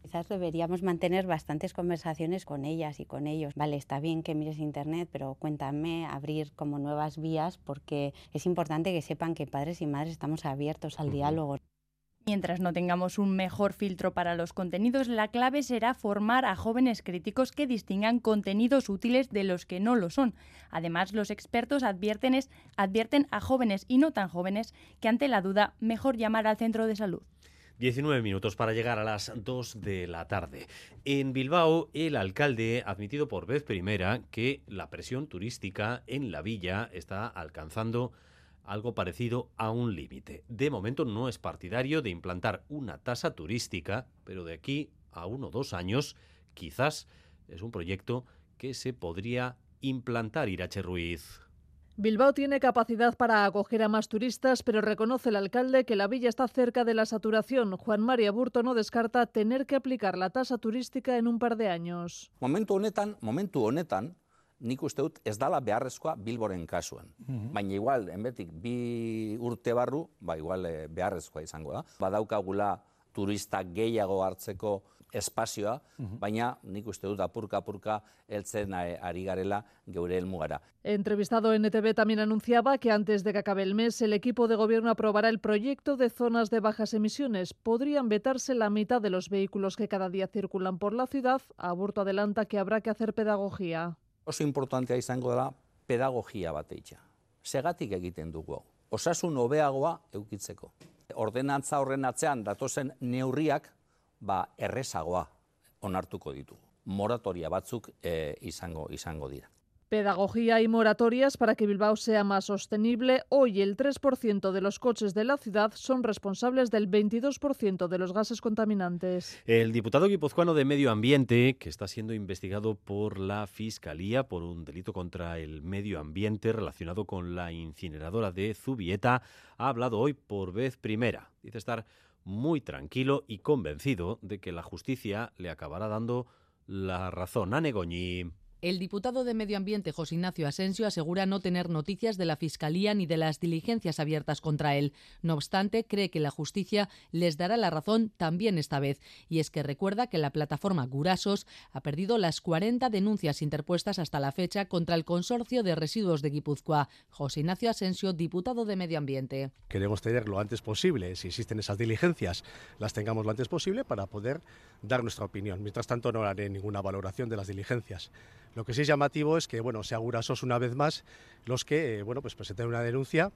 quizás deberíamos mantener bastantes conversaciones con ellas y con ellos. Vale, está bien que mires internet, pero cuéntame, abrir como nuevas vías, porque es importante que sepan que padres y madres estamos abiertos al diálogo. Mientras no tengamos un mejor filtro para los contenidos, la clave será formar a jóvenes críticos que distingan contenidos útiles de los que no lo son. Además, los expertos advierten, advierten a jóvenes y no tan jóvenes que ante la duda mejor llamar al centro de salud. 19 minutos para llegar a las 2 de la tarde. En Bilbao, el alcalde ha admitido por vez primera que la presión turística en la villa está alcanzando algo parecido a un límite. De momento no es partidario de implantar una tasa turística, pero de aquí a uno o dos años quizás es un proyecto que se podría implantar Irache Ruiz. Bilbao tiene capacidad para acoger a más turistas, pero reconoce el alcalde que la villa está cerca de la saturación. Juan María Burto no descarta tener que aplicar la tasa turística en un par de años. Momentu honetan, momentu honetan, nik uste dut ez dala beharrezkoa Bilboren kasuan. Mm Baina igual, enbetik bi urte barru, ba igual eh, beharrezkoa izango da. Badaukagula turista gehiago hartzeko espazioa, baina nik uste dut apurka apurka heltzen ari garela geure helmugara. Entrevistado en ETV también anunciaba que antes de que acabe el mes el equipo de gobierno aprobará el proyecto de zonas de bajas emisiones. Podrían vetarse la mitad de los vehículos que cada día circulan por la ciudad. Aburto adelanta que habrá que hacer pedagogía. Oso importantea izango da pedagogia bateitza. Segatik egiten dugu. Osasun hobeagoa eukitzeko. Ordenantza horren atzean datozen neurriak ba, errezagoa onartuko ditu. Moratoria batzuk e, izango, izango dira. Pedagogía y moratorias para que Bilbao sea más sostenible. Hoy el 3% de los coches de la ciudad son responsables del 22% de los gases contaminantes. El diputado guipuzcoano de Medio Ambiente, que está siendo investigado por la Fiscalía por un delito contra el medio ambiente relacionado con la incineradora de Zubieta, ha hablado hoy por vez primera. Dice estar muy tranquilo y convencido de que la justicia le acabará dando la razón a Negoñi. El diputado de Medio Ambiente, José Ignacio Asensio, asegura no tener noticias de la Fiscalía ni de las diligencias abiertas contra él. No obstante, cree que la justicia les dará la razón también esta vez. Y es que recuerda que la plataforma Gurasos ha perdido las 40 denuncias interpuestas hasta la fecha contra el Consorcio de Residuos de Guipúzcoa. José Ignacio Asensio, diputado de Medio Ambiente. Queremos tener lo antes posible, si existen esas diligencias, las tengamos lo antes posible para poder dar nuestra opinión. Mientras tanto, no haré ninguna valoración de las diligencias. Lo que sí es llamativo es que, bueno, se Gurasos una vez más los que, eh, bueno, pues presenten una denuncia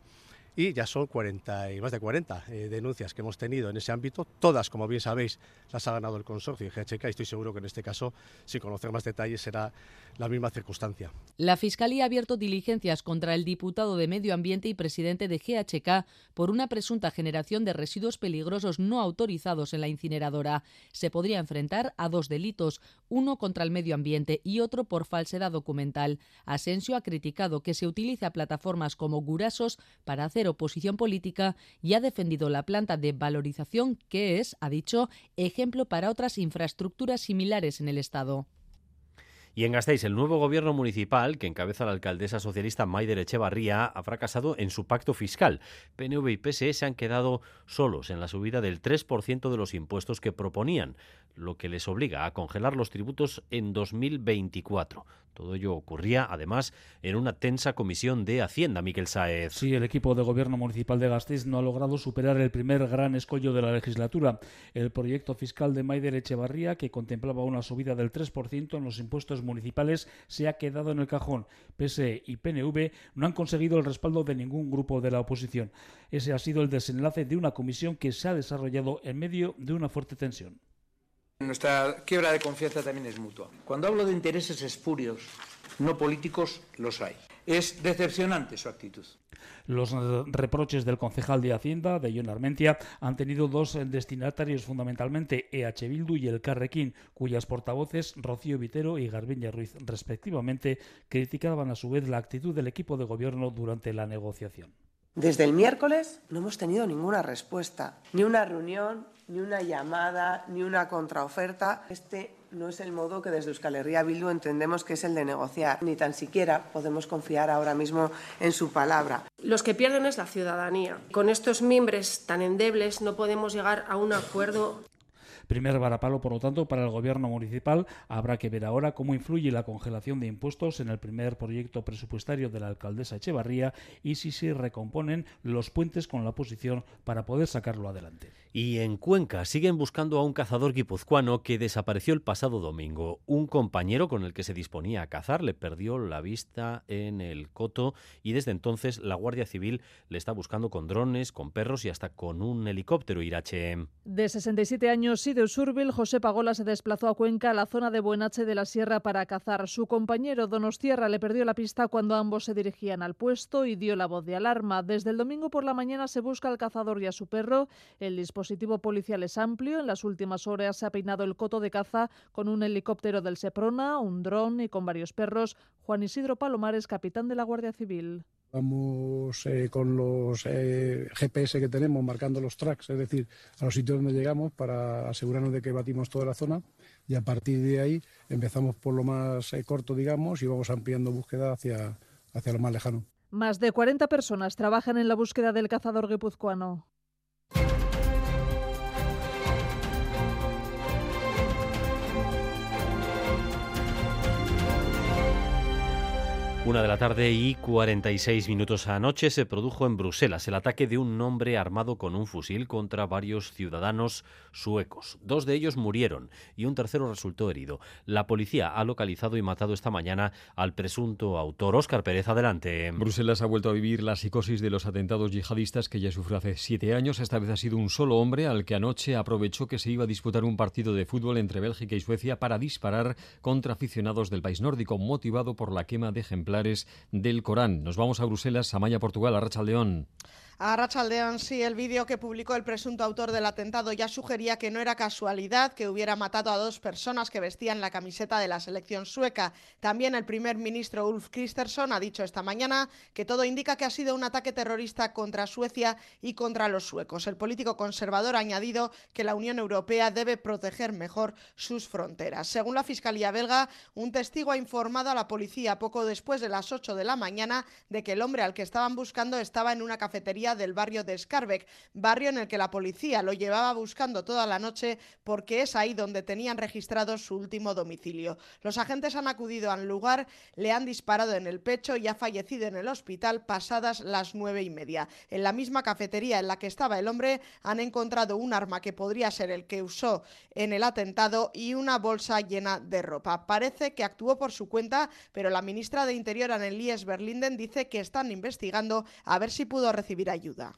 y ya son 40 y más de 40 eh, denuncias que hemos tenido en ese ámbito. Todas, como bien sabéis, las ha ganado el consorcio de GHK y estoy seguro que en este caso, sin conocer más detalles, será la misma circunstancia. La Fiscalía ha abierto diligencias contra el diputado de Medio Ambiente y presidente de GHK por una presunta generación de residuos peligrosos no autorizados en la incineradora. Se podría enfrentar a dos delitos, uno contra el medio ambiente y otro por falsedad documental. Asensio ha criticado que se utilice a plataformas como Gurasos para hacer oposición política y ha defendido la planta de valorización que es, ha dicho, ejemplo para otras infraestructuras similares en el Estado. Y en Gasteiz, el nuevo gobierno municipal, que encabeza la alcaldesa socialista Maider Echevarría, ha fracasado en su pacto fiscal. PNV y PSE se han quedado solos en la subida del 3% de los impuestos que proponían, lo que les obliga a congelar los tributos en 2024. Todo ello ocurría, además, en una tensa comisión de Hacienda, Miquel Saez. Sí, el equipo de gobierno municipal de Gasteiz no ha logrado superar el primer gran escollo de la legislatura, el proyecto fiscal de Maider Echevarría, que contemplaba una subida del 3% en los impuestos municipales, se ha quedado en el cajón. PSE y PNV no han conseguido el respaldo de ningún grupo de la oposición. Ese ha sido el desenlace de una comisión que se ha desarrollado en medio de una fuerte tensión. Nuestra quiebra de confianza también es mutua. Cuando hablo de intereses espurios, no políticos, los hay. Es decepcionante su actitud. Los reproches del concejal de Hacienda, de John Armentia, han tenido dos destinatarios fundamentalmente, EH Bildu y el Carrequín, cuyas portavoces, Rocío Vitero y Garbiña Ruiz, respectivamente, criticaban a su vez la actitud del equipo de gobierno durante la negociación. Desde el miércoles no hemos tenido ninguna respuesta, ni una reunión, ni una llamada, ni una contraoferta. Este no es el modo que desde Euskal Herria Bildu entendemos que es el de negociar. Ni tan siquiera podemos confiar ahora mismo en su palabra. Los que pierden es la ciudadanía. Con estos mimbres tan endebles no podemos llegar a un acuerdo Primer varapalo, por lo tanto, para el gobierno municipal. Habrá que ver ahora cómo influye la congelación de impuestos en el primer proyecto presupuestario de la alcaldesa Echevarría y si se recomponen los puentes con la oposición para poder sacarlo adelante. Y en Cuenca siguen buscando a un cazador guipuzcoano que desapareció el pasado domingo. Un compañero con el que se disponía a cazar le perdió la vista en el coto y desde entonces la Guardia Civil le está buscando con drones, con perros y hasta con un helicóptero Irache. De 67 años y de Usurbil, José Pagola se desplazó a Cuenca, a la zona de Buenache de la Sierra, para cazar. Su compañero Donostierra le perdió la pista cuando ambos se dirigían al puesto y dio la voz de alarma. Desde el domingo por la mañana se busca al cazador y a su perro. El dispositivo policial es amplio. En las últimas horas se ha peinado el coto de caza con un helicóptero del Seprona, un dron y con varios perros. Juan Isidro Palomares, capitán de la Guardia Civil. Vamos eh, con los eh, GPS que tenemos marcando los tracks, es decir, a los sitios donde llegamos para asegurarnos de que batimos toda la zona y a partir de ahí empezamos por lo más eh, corto, digamos, y vamos ampliando búsqueda hacia, hacia lo más lejano. Más de 40 personas trabajan en la búsqueda del cazador guipuzcoano. Una de la tarde y 46 minutos anoche se produjo en Bruselas el ataque de un hombre armado con un fusil contra varios ciudadanos suecos. Dos de ellos murieron y un tercero resultó herido. La policía ha localizado y matado esta mañana al presunto autor. Óscar Pérez, adelante. Bruselas ha vuelto a vivir la psicosis de los atentados yihadistas que ya sufrió hace siete años. Esta vez ha sido un solo hombre al que anoche aprovechó que se iba a disputar un partido de fútbol entre Bélgica y Suecia para disparar contra aficionados del país nórdico, motivado por la quema de ejemplares del Corán. Nos vamos a Bruselas, Amaya, Portugal, a Rachaldeón. A Rachaldeón, sí, el vídeo que publicó el presunto autor del atentado ya sugería que no era casualidad que hubiera matado a dos personas que vestían la camiseta de la selección sueca. También el primer ministro Ulf Kristersson ha dicho esta mañana que todo indica que ha sido un ataque terrorista contra Suecia y contra los suecos. El político conservador ha añadido que la Unión Europea debe proteger mejor sus fronteras. Según la Fiscalía belga, un testigo ha informado a la policía poco después de las 8 de la mañana de que el hombre al que estaban buscando estaba en una cafetería del barrio de Scarbeck, barrio en el que la policía lo llevaba buscando toda la noche porque es ahí donde tenían registrado su último domicilio. Los agentes han acudido al lugar, le han disparado en el pecho y ha fallecido en el hospital pasadas las nueve y media. En la misma cafetería en la que estaba el hombre han encontrado un arma que podría ser el que usó en el atentado y una bolsa llena de ropa. Parece que actuó por su cuenta, pero la ministra de Interior, Annelies Berlinden, dice que están investigando a ver si pudo recibir ayuda ayuda.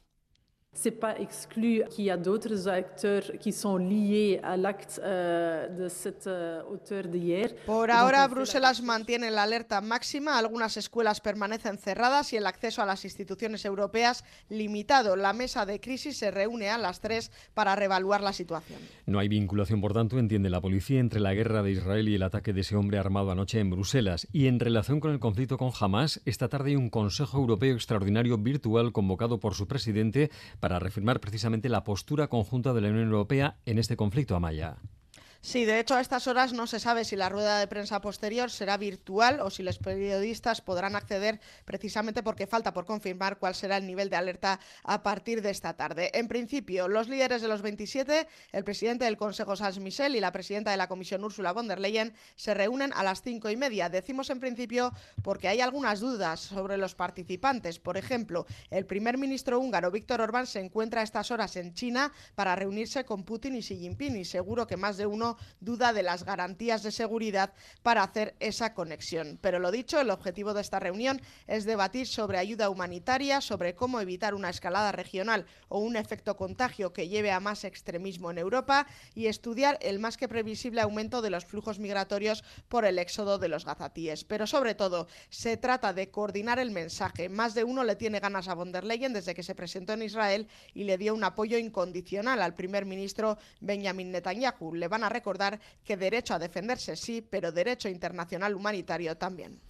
C'est pas exclu qu'il y a d'autres acteurs qui sont liés à l'acte euh, de cet euh, auteur d'hier. Por ahora, Bruselas mantiene la alerta máxima, algunas escuelas permanecen cerradas y el acceso a las instituciones europeas limitado. La mesa de crisis se reúne a las tres para reevaluar la situación. No hay vinculación, por tanto, entiende la policía, entre la guerra de Israel y el ataque de ese hombre armado anoche en Bruselas. Y en relación con el conflicto con Hamas, esta tarde hay un Consejo Europeo Extraordinario virtual convocado por su presidente para reafirmar precisamente la postura conjunta de la Unión Europea en este conflicto, Amaya. Sí, de hecho a estas horas no se sabe si la rueda de prensa posterior será virtual o si los periodistas podrán acceder precisamente porque falta por confirmar cuál será el nivel de alerta a partir de esta tarde. En principio, los líderes de los 27, el presidente del Consejo Sans Michel y la presidenta de la Comisión Ursula von der Leyen se reúnen a las cinco y media. Decimos en principio porque hay algunas dudas sobre los participantes. Por ejemplo, el primer ministro húngaro Víctor Orbán se encuentra a estas horas en China para reunirse con Putin y Xi Jinping y seguro que más de uno duda de las garantías de seguridad para hacer esa conexión. Pero lo dicho, el objetivo de esta reunión es debatir sobre ayuda humanitaria, sobre cómo evitar una escalada regional o un efecto contagio que lleve a más extremismo en Europa y estudiar el más que previsible aumento de los flujos migratorios por el éxodo de los gazatíes. Pero sobre todo, se trata de coordinar el mensaje. Más de uno le tiene ganas a von der Leyen desde que se presentó en Israel y le dio un apoyo incondicional al primer ministro Benjamin Netanyahu. Le van a recordar que derecho a defenderse sí, pero derecho internacional humanitario también.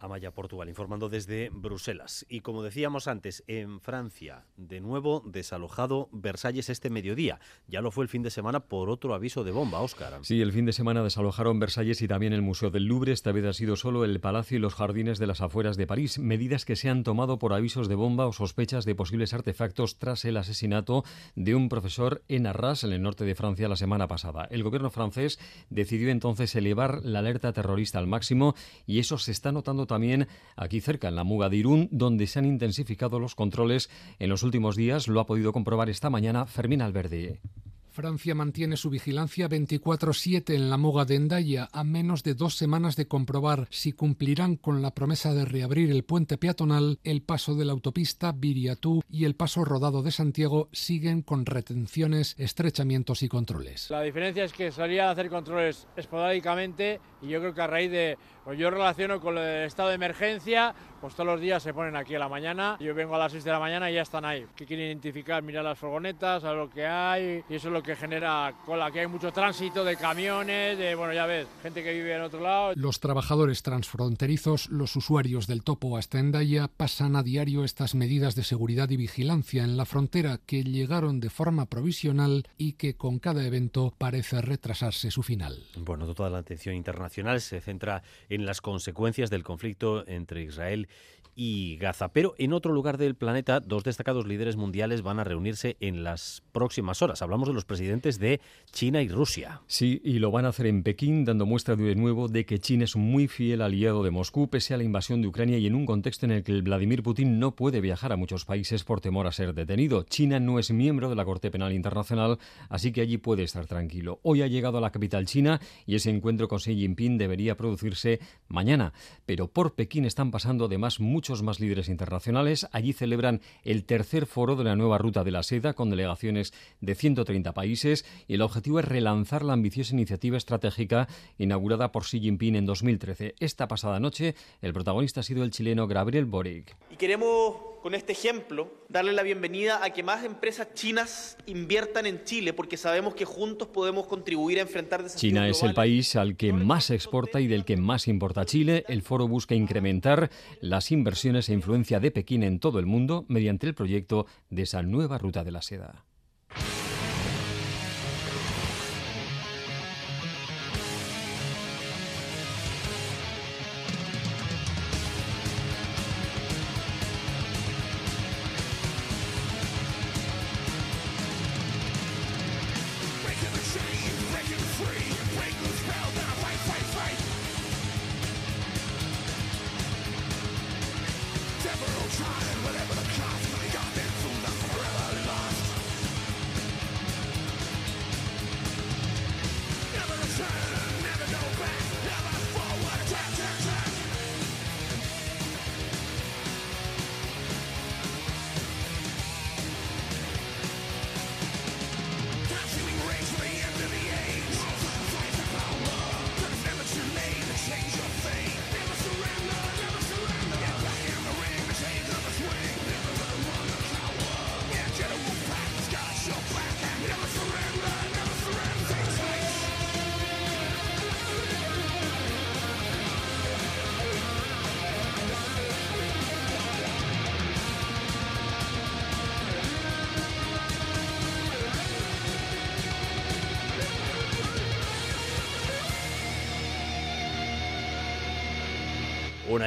Amaya, Portugal, informando desde Bruselas. Y como decíamos antes, en Francia, de nuevo desalojado Versalles este mediodía. Ya lo fue el fin de semana por otro aviso de bomba, Óscar. Sí, el fin de semana desalojaron Versalles y también el Museo del Louvre. Esta vez ha sido solo el Palacio y los jardines de las afueras de París. Medidas que se han tomado por avisos de bomba o sospechas de posibles artefactos tras el asesinato de un profesor en Arras, en el norte de Francia, la semana pasada. El gobierno francés decidió entonces elevar la alerta terrorista al máximo y eso se está notando también aquí cerca, en la Muga de Irún, donde se han intensificado los controles en los últimos días. Lo ha podido comprobar esta mañana Fermín Alberdi. Francia mantiene su vigilancia 24-7 en la Muga de Endaya a menos de dos semanas de comprobar si cumplirán con la promesa de reabrir el puente peatonal, el paso de la autopista Viriatú y el paso rodado de Santiago siguen con retenciones, estrechamientos y controles. La diferencia es que solían hacer controles esporádicamente y yo creo que a raíz de pues yo relaciono con el estado de emergencia, pues todos los días se ponen aquí a la mañana. Yo vengo a las 6 de la mañana y ya están ahí. Que quieren identificar, mirar las furgonetas, a lo que hay. Y eso es lo que genera cola, que hay mucho tránsito de camiones, de, bueno, ya ves, gente que vive en otro lado. Los trabajadores transfronterizos, los usuarios del Topo hasta Endaya, pasan a diario estas medidas de seguridad y vigilancia en la frontera que llegaron de forma provisional y que con cada evento parece retrasarse su final. Bueno, toda la atención internacional se centra en las consecuencias del conflicto entre Israel y Gaza. Pero en otro lugar del planeta, dos destacados líderes mundiales van a reunirse en las próximas horas. Hablamos de los presidentes de China y Rusia. Sí, y lo van a hacer en Pekín, dando muestra de nuevo de que China es un muy fiel aliado de Moscú, pese a la invasión de Ucrania y en un contexto en el que Vladimir Putin no puede viajar a muchos países por temor a ser detenido. China no es miembro de la Corte Penal Internacional, así que allí puede estar tranquilo. Hoy ha llegado a la capital china y ese encuentro con Xi Jinping debería producirse mañana. Pero por Pekín están pasando además muchos más líderes internacionales. Allí celebran el tercer foro de la nueva ruta de la seda con delegaciones de 130 países y el objetivo es relanzar la ambiciosa iniciativa estratégica inaugurada por Xi Jinping en 2013. Esta pasada noche el protagonista ha sido el chileno Gabriel Boric. Y queremos con este ejemplo darle la bienvenida a que más empresas chinas inviertan en Chile porque sabemos que juntos podemos contribuir a enfrentar desafíos China es el país al que más exporta y del que más importa Chile. El foro busca incrementar las inversiones e influencia de Pekín en todo el mundo mediante el proyecto de esa nueva ruta de la seda.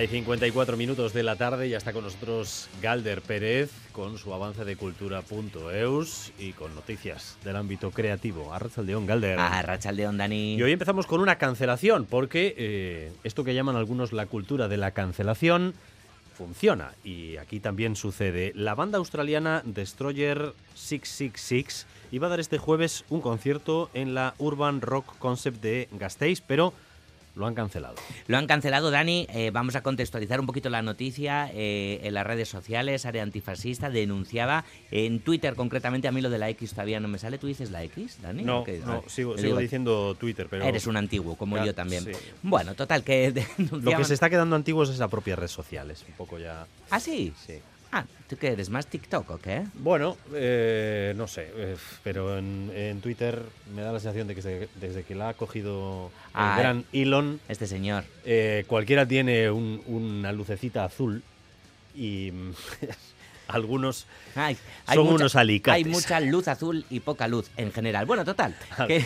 Y 54 minutos de la tarde, ya está con nosotros Galder Pérez con su avance de cultura.eus y con noticias del ámbito creativo. Arrachaldeón, Galder. Arrachaldeón, Dani. Y hoy empezamos con una cancelación, porque eh, esto que llaman algunos la cultura de la cancelación funciona. Y aquí también sucede. La banda australiana Destroyer 666 iba a dar este jueves un concierto en la Urban Rock Concept de Gasteiz, pero lo han cancelado. Lo han cancelado, Dani. Eh, vamos a contextualizar un poquito la noticia. Eh, en las redes sociales, Área Antifascista denunciaba, en Twitter concretamente, a mí lo de la X todavía no me sale. ¿Tú dices la X, Dani? No, no sigo, diciendo Twitter, pero... Eres un antiguo, como yo también. Bueno, total, que (laughs) Lo que se está quedando antiguo es la propia red social, es un poco ya... ¿Ah, sí? Sí. Ah, ¿tú qué eres? ¿Más TikTok o qué? Bueno, eh, no sé, eh, pero en, Twitter me da la sensación de que desde, que la ha cogido el gran Elon... Este señor. Eh, cualquiera tiene una lucecita azul y algunos hay, son unos alicates. Hay mucha luz azul y poca luz en general. Bueno, total, que,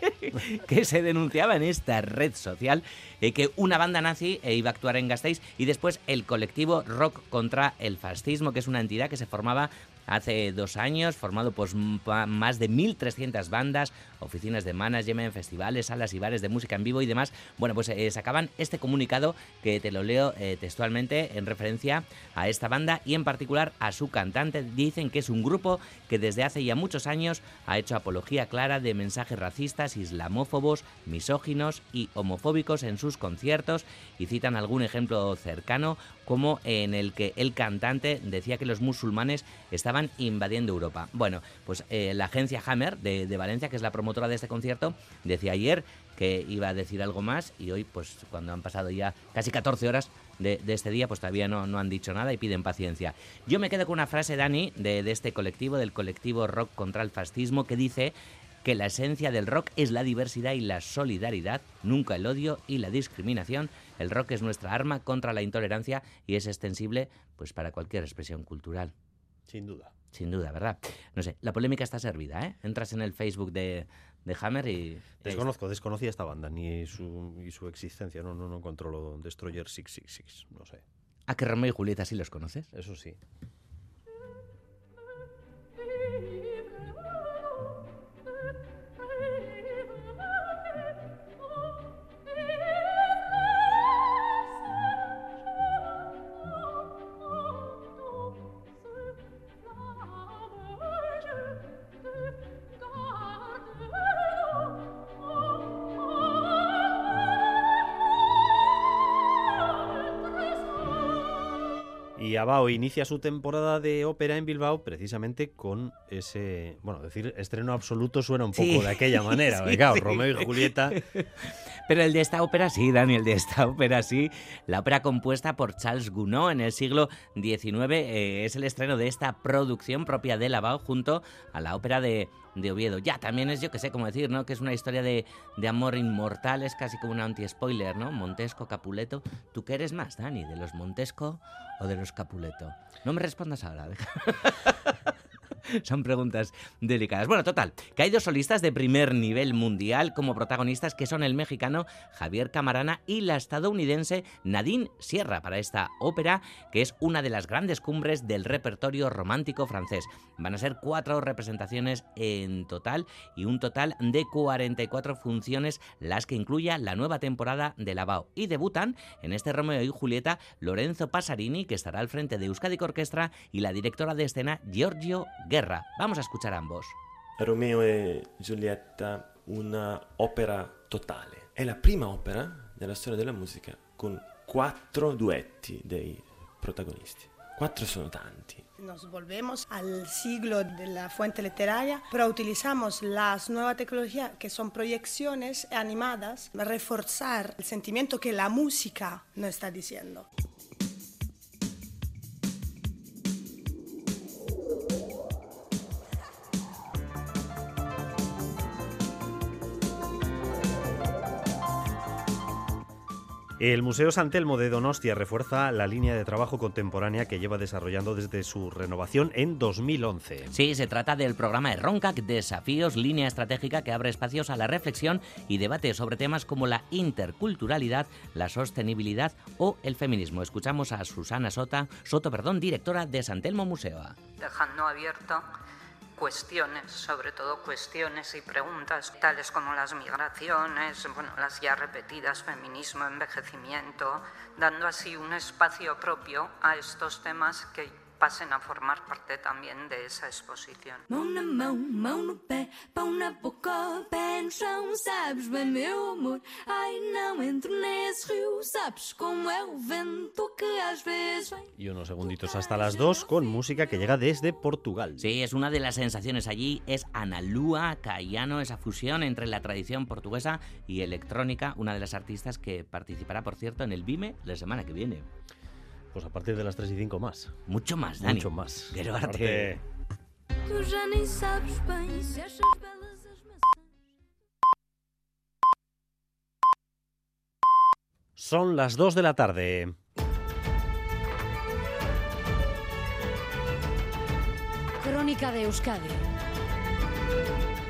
(laughs) que se denunciaba en esta red social eh, que una banda nazi eh, iba a actuar en Gasteiz y después el colectivo Rock contra el Fascismo, que es una entidad que se formaba hace dos años, formado por más de 1.300 bandas, oficinas de management, festivales, salas y bares de música en vivo y demás. Bueno, pues eh, sacaban este comunicado que te lo leo eh, textualmente en referencia a esta banda y en particular a su cantante. Dicen que es un grupo que desde hace ya muchos años ha hecho apología clara de mensajes racistas, islamófobos, misóginos y homofóbicos en sus conciertos y citan algún ejemplo cercano como en el que el cantante decía que los musulmanes estaban invadiendo Europa. Bueno, pues eh, la agencia Hammer de, Valencia, que es la promotora de este concierto, decía ayer que iba a decir algo más y hoy, pues cuando han pasado ya casi 14 horas de, este día, pues todavía no, no, han dicho nada y piden paciencia. Yo me quedo con una frase, Dani, de, de este colectivo, del colectivo Rock contra el Fascismo, que dice que la esencia del rock es la diversidad y la solidaridad, nunca el odio y la discriminación. El rock es nuestra arma contra la intolerancia y es extensible pues para cualquier expresión cultural. Sin duda. Sin duda, ¿verdad? No sé, la polémica está servida, ¿eh? Entras en el Facebook de, Hammer y... Desconozco, desconocía esta banda, ni su, su existencia, no, no, no controlo Destroyer 666, no sé. ¿A ah, que Romeo y Julieta sí los conoces? Eso sí. Y Abao inicia su temporada de ópera en Bilbao precisamente con ese, bueno, decir estreno absoluto suena un poco de aquella (laughs) manera, Romeo y Julieta. (laughs) Pero el de esta ópera sí, Daniel, de esta ópera sí. La ópera compuesta por Charles Gounod en el siglo XIX eh, es el estreno de esta producción propia de Lavao junto a la ópera de, de Oviedo. Ya, también es, yo que sé cómo decir, ¿no? Que es una historia de, de amor inmortal, es casi como un anti-spoiler, ¿no? Montesco, Capuleto. ¿Tú qué eres más, Dani? ¿De los Montesco o de los Capuleto? No me respondas ahora. (laughs) (laughs) Son preguntas delicadas. Bueno, total, que hay dos solistas de primer nivel mundial como protagonistas que son el mexicano Javier Camarana y la estadounidense Nadine Sierra para esta ópera que es una de las grandes cumbres del repertorio romántico francés. Van a ser cuatro representaciones en total y un total de 44 funciones las que incluya la nueva temporada de Lavao. Y debutan en este Romeo y Julieta Lorenzo Pasarini que estará al frente de Euskadi Orquestra y la directora de escena Giorgio Vamos a escuchar ambos. Romeo e Giulietta, una ópera totale. È la prima opera nella storia della musica con quattro duetti dei protagonisti. Cuatro son tanti. Nos volvemos al siglo de la fuente literaria, pero utilizamos las nuevas tecnologías que son proyecciones animadas, para reforzar el sentimiento que la música nos está diciendo. El Museo San Telmo de Donostia refuerza la línea de trabajo contemporánea que lleva desarrollando desde su renovación en 2011. Sí, se trata del programa RONCAC Desafíos, línea estratégica que abre espacios a la reflexión y debate sobre temas como la interculturalidad, la sostenibilidad o el feminismo. Escuchamos a Susana Sota, Soto, perdón, directora de San Telmo Museo. Dejando abierto cuestiones, sobre todo cuestiones y preguntas tales como las migraciones, bueno, las ya repetidas, feminismo, envejecimiento, dando así un espacio propio a estos temas que pasen a formar parte también de esa exposición. Y unos segunditos hasta las dos con música que llega desde Portugal. Sí, es una de las sensaciones allí, es Analúa Cayano, esa fusión entre la tradición portuguesa y electrónica, una de las artistas que participará, por cierto, en el BIME la semana que viene. Pues a partir de las 3 y 5 más. Mucho más, Dani. Mucho más. Pero arte. Son las 2 de la tarde. Crónica de Euskadi.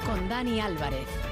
Con Dani Álvarez.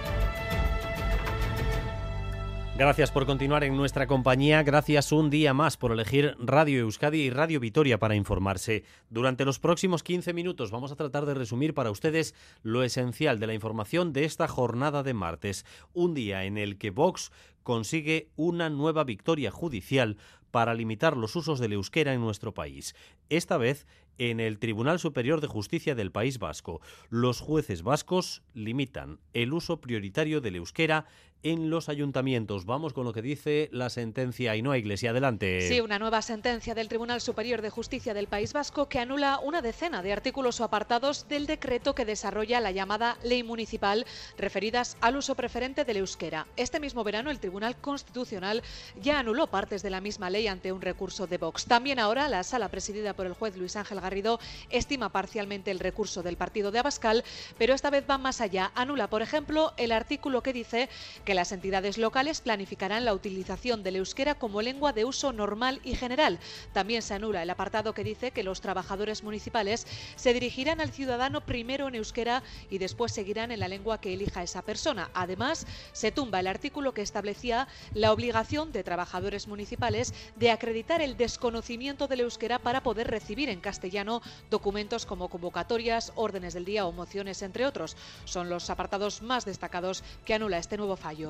Gracias por continuar en nuestra compañía. Gracias un día más por elegir Radio Euskadi y Radio Vitoria para informarse. Durante los próximos 15 minutos vamos a tratar de resumir para ustedes lo esencial de la información de esta jornada de martes. Un día en el que Vox consigue una nueva victoria judicial para limitar los usos del euskera en nuestro país. Esta vez en el Tribunal Superior de Justicia del País Vasco. Los jueces vascos limitan el uso prioritario del euskera en los ayuntamientos. Vamos con lo que dice la sentencia y no a Iglesia. Adelante. Sí, una nueva sentencia del Tribunal Superior de Justicia del País Vasco que anula una decena de artículos o apartados del decreto que desarrolla la llamada ley municipal referidas al uso preferente del euskera. Este mismo verano el Tribunal Constitucional ya anuló partes de la misma ley ante un recurso de Vox. También ahora la sala presidida por el juez Luis Ángel Garrido estima parcialmente el recurso del partido de Abascal, pero esta vez va más allá. Anula, por ejemplo, el artículo que dice que las entidades locales planificarán la utilización del euskera como lengua de uso normal y general. También se anula el apartado que dice que los trabajadores municipales se dirigirán al ciudadano primero en euskera y después seguirán en la lengua que elija esa persona. Además, se tumba el artículo que establecía la obligación de trabajadores municipales de acreditar el desconocimiento del euskera para poder recibir en castellano documentos como convocatorias, órdenes del día o mociones, entre otros. Son los apartados más destacados que anula este nuevo fallo.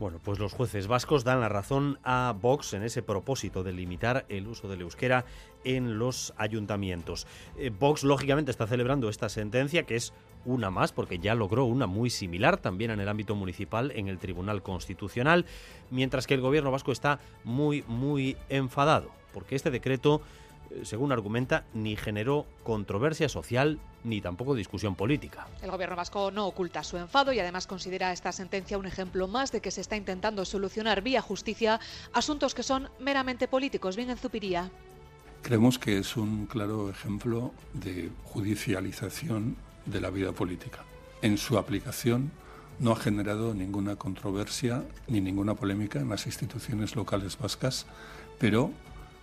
Bueno, pues los jueces vascos dan la razón a Vox en ese propósito de limitar el uso del euskera en los ayuntamientos. Eh, Vox, lógicamente, está celebrando esta sentencia, que es una más, porque ya logró una muy similar también en el ámbito municipal en el Tribunal Constitucional, mientras que el gobierno vasco está muy, muy enfadado, porque este decreto eh, según argumenta, ni generó controversia social ni tampoco discusión política. El gobierno vasco no oculta su enfado y además considera esta sentencia un ejemplo más de que se está intentando solucionar vía justicia asuntos que son meramente políticos. Bien en Zupiría. Creemos que es un claro ejemplo de judicialización de la vida política. En su aplicación no ha generado ninguna controversia ni ninguna polémica en las instituciones locales vascas, pero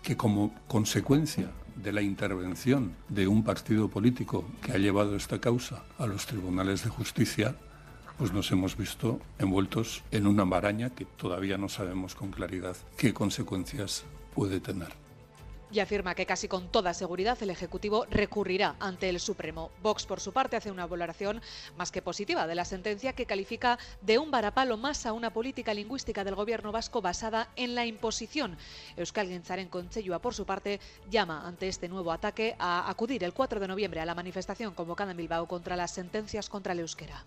que como consecuencia de la intervención de un partido político que ha llevado esta causa a los tribunales de justicia, pues nos hemos visto envueltos en una maraña que todavía no sabemos con claridad qué consecuencias puede tener y afirma que casi con toda seguridad el Ejecutivo recurrirá ante el Supremo. Vox, por su parte, hace una valoración más que positiva de la sentencia que califica de un varapalo más a una política lingüística del gobierno vasco basada en la imposición. Euskal Gintzaren Conchellua, por su parte, llama ante este nuevo ataque a acudir el 4 de noviembre a la manifestación convocada en Bilbao contra las sentencias contra el euskera.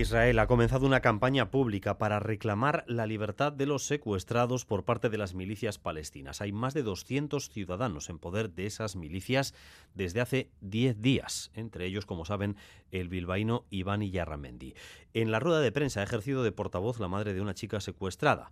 Israel ha comenzado una campaña pública para reclamar la libertad de los secuestrados por parte de las milicias palestinas. Hay más de 200 ciudadanos en poder de esas milicias desde hace 10 días, entre ellos, como saben, el bilbaíno Iván Yarramendi. En la rueda de prensa ha ejercido de portavoz la madre de una chica secuestrada.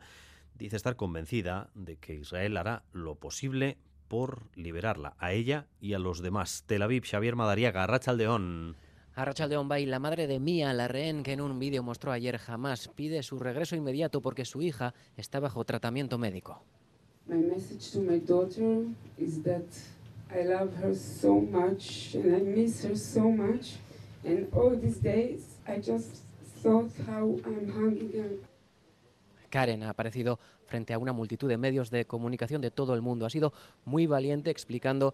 Dice estar convencida de que Israel hará lo posible por liberarla, a ella y a los demás. Tel Aviv, Xavier Madariaga, Rachaldeón. A Rachel Bay, la madre de Mia, la rehén que en un vídeo mostró ayer jamás, pide su regreso inmediato porque su hija está bajo tratamiento médico. My message to my daughter is that I love her so much and I miss her so much. And all these days I just thought how I'm her. Karen ha aparecido frente a una multitud de medios de comunicación de todo el mundo. Ha sido muy valiente explicando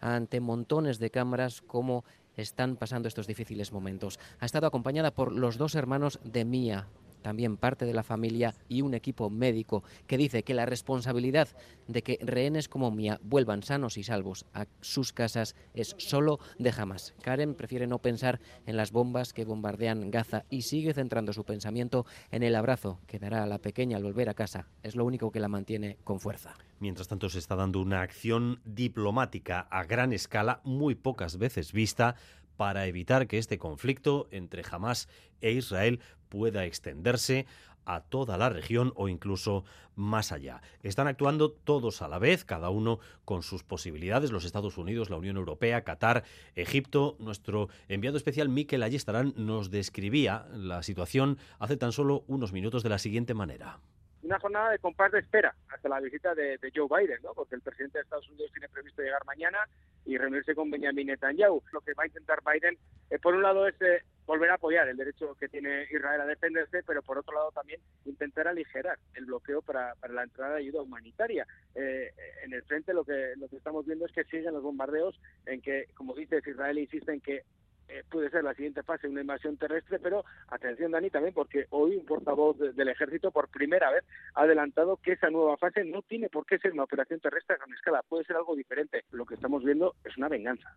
ante montones de cámaras cómo están pasando estos difíciles momentos. Ha estado acompañada por los dos hermanos de Mía, también parte de la familia y un equipo médico que dice que la responsabilidad de que rehenes como Mía vuelvan sanos y salvos a sus casas es solo de jamás. Karen prefiere no pensar en las bombas que bombardean Gaza y sigue centrando su pensamiento en el abrazo que dará a la pequeña al volver a casa. Es lo único que la mantiene con fuerza. Mientras tanto, se está dando una acción diplomática a gran escala, muy pocas veces vista, para evitar que este conflicto entre Hamas e Israel pueda extenderse a toda la región o incluso más allá. Están actuando todos a la vez, cada uno con sus posibilidades, los Estados Unidos, la Unión Europea, Qatar, Egipto. Nuestro enviado especial Miquel Ayestarán nos describía la situación hace tan solo unos minutos de la siguiente manera una jornada de compás de espera hasta la visita de, Joe Biden, ¿no? porque el presidente de Estados Unidos tiene previsto llegar mañana y reunirse con Benjamin Netanyahu. Lo que va a intentar Biden, eh, por un lado, es eh, volver a apoyar el derecho que tiene Israel a defenderse, pero por otro lado también intentar aligerar el bloqueo para, la entrada de ayuda humanitaria. Eh, en el frente lo que, lo que estamos viendo es que siguen los bombardeos en que, como dices, Israel insiste en que eh, puede ser la siguiente fase una invasión terrestre, pero atención Dani también porque hoy un portavoz del ejército por primera vez ha adelantado que esa nueva fase no tiene por qué ser una operación terrestre a gran escala, puede ser algo diferente. Lo que estamos viendo es una venganza.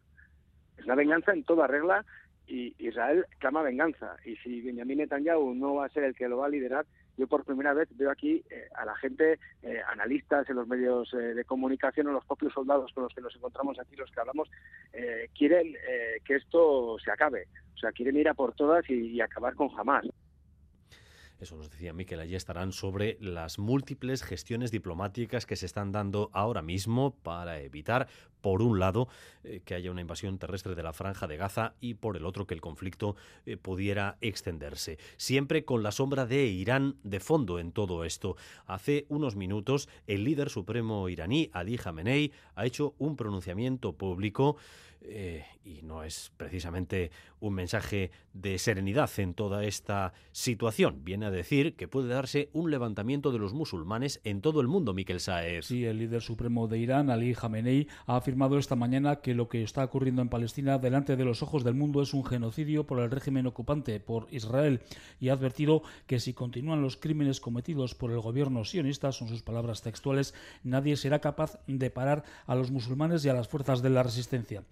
Es una venganza en toda regla y Israel clama venganza. Y si Benjamin Netanyahu no va a ser el que lo va a liderar, yo por primera vez veo aquí eh, a la gente, eh, analistas en los medios eh, de comunicación o los propios soldados con los que nos encontramos aquí, los que hablamos, quieren que esto se acabe. O sea, quieren ir a por todas y, y acabar con jamás. Eso nos decía Miquel, allí estarán sobre las múltiples gestiones diplomáticas que se están dando ahora mismo para evitar, por un lado, eh, que haya una invasión terrestre de la franja de Gaza y por el otro que el conflicto eh, pudiera extenderse. Siempre con la sombra de Irán de fondo en todo esto. Hace unos minutos, el líder supremo iraní, Ali Khamenei, ha hecho un pronunciamiento público eh, y no es precisamente un mensaje de serenidad en toda esta situación. Viene a decir que puede darse un levantamiento de los musulmanes en todo el mundo, Miquel Saez. Sí, el líder supremo de Irán, Ali Khamenei, ha afirmado esta mañana que lo que está ocurriendo en Palestina delante de los ojos del mundo es un genocidio por el régimen ocupante, por Israel, y ha advertido que si continúan los crímenes cometidos por el gobierno sionista, son sus palabras textuales, nadie será capaz de parar a los musulmanes y a las fuerzas de la resistencia.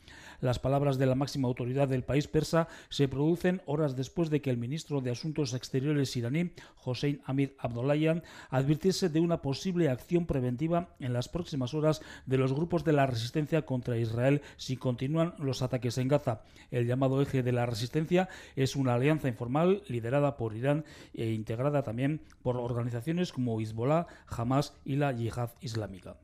Las palabras de la máxima autoridad del país persa se producen horas después de que el ministro de Asuntos Exteriores iraní, Hossein Amir Abdollahian, advirtiese de una posible acción preventiva en las próximas horas de los grupos de la resistencia contra Israel si continúan los ataques en Gaza. El llamado eje de la resistencia es una alianza informal liderada por Irán e integrada también por organizaciones como Hezbollah, Hamas y la Yihad Islámica.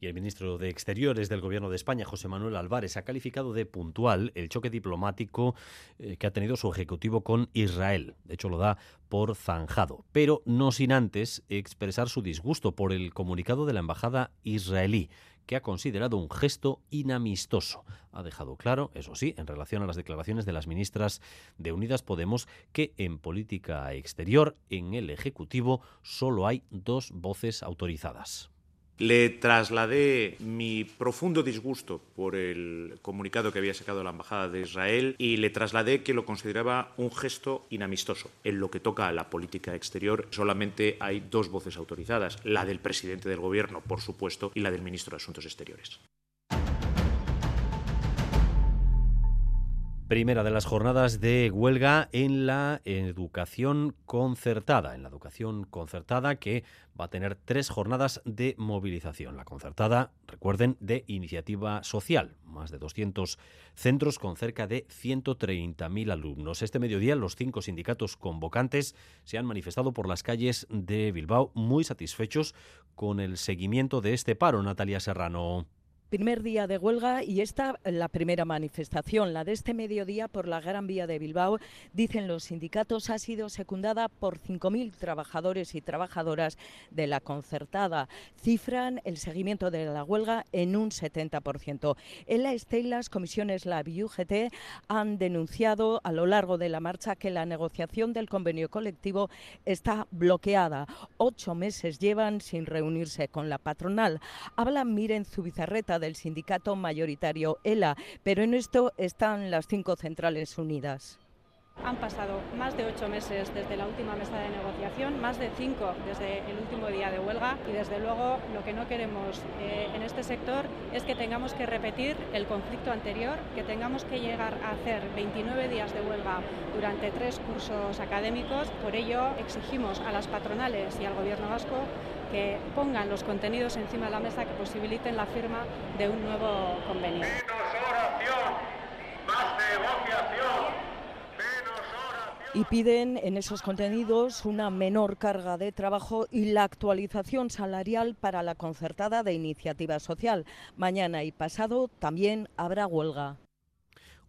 Y el ministro de Exteriores del Gobierno de España, José Manuel Álvarez, ha calificado de puntual el choque diplomático eh, que ha tenido su ejecutivo con Israel. De hecho, lo da por zanjado, pero no sin antes expresar su disgusto por el comunicado de la embajada israelí que ha considerado un gesto inamistoso. Ha dejado claro, eso sí, en relación a las declaraciones de las ministras de Unidas Podemos, que en política exterior, en el Ejecutivo, solo hay dos voces autorizadas. Le trasladé mi profundo disgusto por el comunicado que había sacado la Embajada de Israel y le trasladé que lo consideraba un gesto inamistoso. En lo que toca a la política exterior, solamente hay dos voces autorizadas, la del presidente del Gobierno, por supuesto, y la del ministro de Asuntos Exteriores. Primera de las jornadas de huelga en la educación concertada, en la educación concertada que va a tener tres jornadas de movilización. La concertada, recuerden, de iniciativa social, más de 200 centros con cerca de 130.000 alumnos. Este mediodía los cinco sindicatos convocantes se han manifestado por las calles de Bilbao muy satisfechos con el seguimiento de este paro, Natalia Serrano. Primer día de huelga y esta la primera manifestación, la de este mediodía por la Gran Vía de Bilbao, dicen los sindicatos, ha sido secundada por 5.000 trabajadores y trabajadoras de la concertada. Cifran el seguimiento de la huelga en un 70%. En la Estela, las comisiones Lab y UGT han denunciado a lo largo de la marcha que la negociación del convenio colectivo está bloqueada. Ocho meses llevan sin reunirse con la patronal. Habla Miren Zubizarreta del sindicato mayoritario ELA, pero en esto están las cinco centrales unidas. Han pasado más de ocho meses desde la última mesa de negociación, más de cinco desde el último día de huelga y desde luego lo que no queremos eh, en este sector es que tengamos que repetir el conflicto anterior, que tengamos que llegar a hacer 29 días de huelga durante tres cursos académicos. Por ello exigimos a las patronales y al Gobierno vasco que pongan los contenidos encima de la mesa que posibiliten la firma de un nuevo convenio. y piden en esos contenidos una menor carga de trabajo y la actualización salarial para la concertada de iniciativa social. Mañana y pasado también habrá huelga.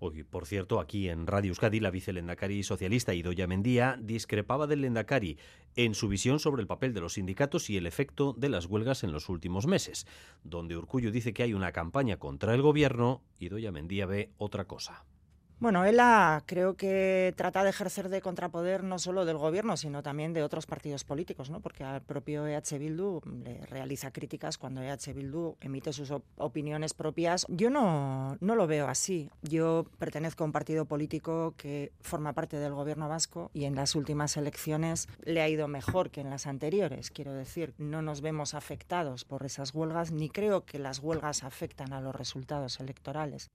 Hoy, por cierto, aquí en Radio Euskadi, la vicelendacari socialista Idoya Mendía discrepaba del lendacari en su visión sobre el papel de los sindicatos y el efecto de las huelgas en los últimos meses. Donde Urcullo dice que hay una campaña contra el gobierno, Idoya Mendía ve otra cosa. Bueno, ella creo que trata de ejercer de contrapoder no solo del gobierno, sino también de otros partidos políticos, ¿no? porque al propio EH Bildu le realiza críticas cuando EH Bildu emite sus opiniones propias. Yo no, no lo veo así. Yo pertenezco a un partido político que forma parte del gobierno vasco y en las últimas elecciones le ha ido mejor que en las anteriores. Quiero decir, no nos vemos afectados por esas huelgas, ni creo que las huelgas afectan a los resultados electorales.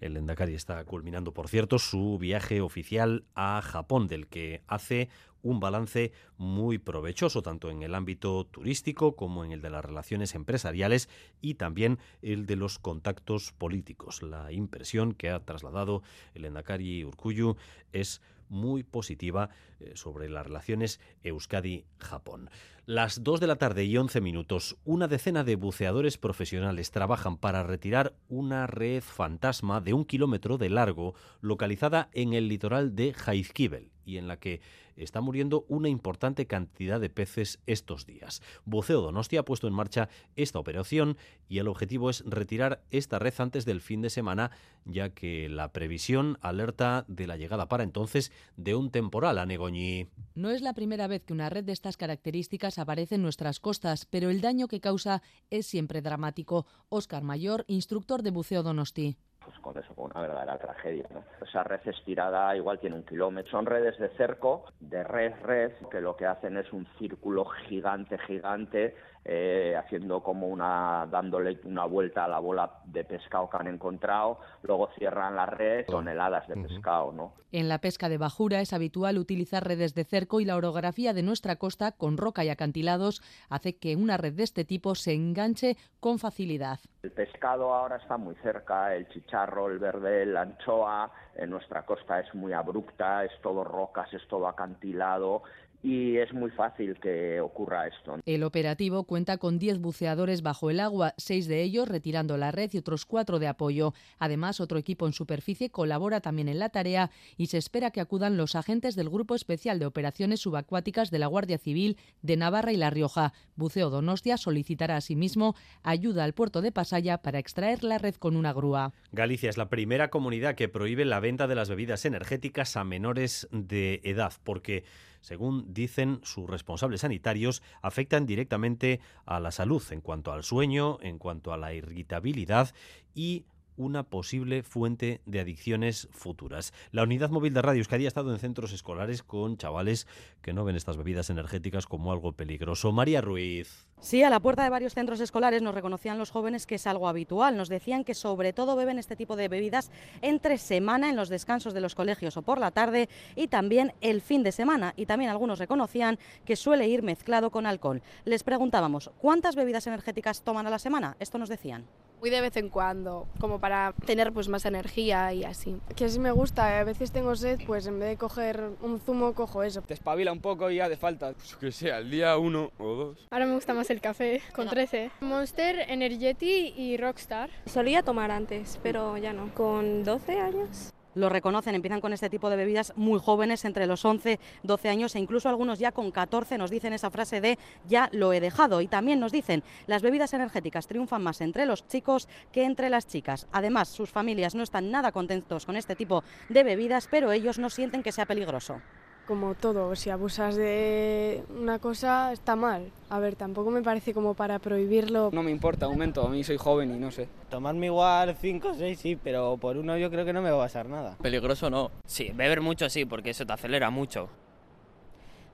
El Endacari está culminando, por cierto, su viaje oficial a Japón, del que hace un balance muy provechoso, tanto en el ámbito turístico como en el de las relaciones empresariales y también el de los contactos políticos. La impresión que ha trasladado el Endacari Urkuyu es muy positiva eh, sobre las relaciones Euskadi-Japón. Las 2 de la tarde y 11 minutos, una decena de buceadores profesionales trabajan para retirar una red fantasma de un kilómetro de largo localizada en el litoral de Jaizkibel y en la que está muriendo una importante cantidad de peces estos días. Buceo Donostia ha puesto en marcha esta operación y el objetivo es retirar esta red antes del fin de semana, ya que la previsión alerta de la llegada para entonces de un temporal a Negoñi. No es la primera vez que una red de estas características aparece en nuestras costas, pero el daño que causa es siempre dramático. Óscar Mayor, instructor de buceo Donosti pues con eso, con una verdadera tragedia. Esa red estirada igual tiene un kilómetro. Son redes de cerco, de red-red, que lo que hacen es un círculo gigante, gigante, eh, haciendo como una, dándole una vuelta a la bola de pescado que han encontrado, luego cierran la red, toneladas de pescado, ¿no? En la pesca de bajura es habitual utilizar redes de cerco y la orografía de nuestra costa, con roca y acantilados, hace que una red de este tipo se enganche con facilidad. El pescado ahora está muy cerca, el chicharro, el verde, la anchoa, en nuestra costa es muy abrupta, es todo rocas, es todo acantilado y es muy fácil que ocurra esto. El operativo cuenta con 10 buceadores bajo el agua, seis de ellos retirando la red y otros cuatro de apoyo. Además, otro equipo en superficie colabora también en la tarea y se espera que acudan los agentes del Grupo Especial de Operaciones Subacuáticas de la Guardia Civil de Navarra y La Rioja. Buceo Donostia solicitará asimismo ayuda al puerto de Pasaya para extraer la red con una grúa. Galicia es la primera comunidad que prohíbe la venta de las bebidas energéticas a menores de edad porque según dicen sus responsables sanitarios, afectan directamente a la salud en cuanto al sueño, en cuanto a la irritabilidad y una posible fuente de adicciones futuras. La unidad móvil de Radio Euskadi ha estado en centros escolares con chavales que no ven estas bebidas energéticas como algo peligroso. María Ruiz. Sí, a la puerta de varios centros escolares nos reconocían los jóvenes que es algo habitual. Nos decían que sobre todo beben este tipo de bebidas entre semana en los descansos de los colegios o por la tarde y también el fin de semana. Y también algunos reconocían que suele ir mezclado con alcohol. Les preguntábamos, ¿cuántas bebidas energéticas toman a la semana? Esto nos decían Muy de vez en cuando, como para tener pues más energía y así. Que si me gusta, a veces tengo sed, pues en vez de coger un zumo, cojo eso. Te espabila un poco y ya de falta. Pues que sea, al día uno o dos. Ahora me gusta más el café, con 13. Monster, Energeti y Rockstar. Solía tomar antes, pero ya no. Con 12 años lo reconocen, empiezan con este tipo de bebidas muy jóvenes, entre los 11, 12 años e incluso algunos ya con 14 nos dicen esa frase de ya lo he dejado. Y también nos dicen las bebidas energéticas triunfan más entre los chicos que entre las chicas. Además, sus familias no están nada contentos con este tipo de bebidas, pero ellos no sienten que sea peligroso como todo, si abusas de una cosa está mal. A ver, tampoco me parece como para prohibirlo. No me importa, aumento, a mí soy joven y no sé. Tomarme igual 5 o 6 sí, pero por uno yo creo que no me va a pasar nada. Peligroso no. Sí, beber mucho sí, porque eso te acelera mucho.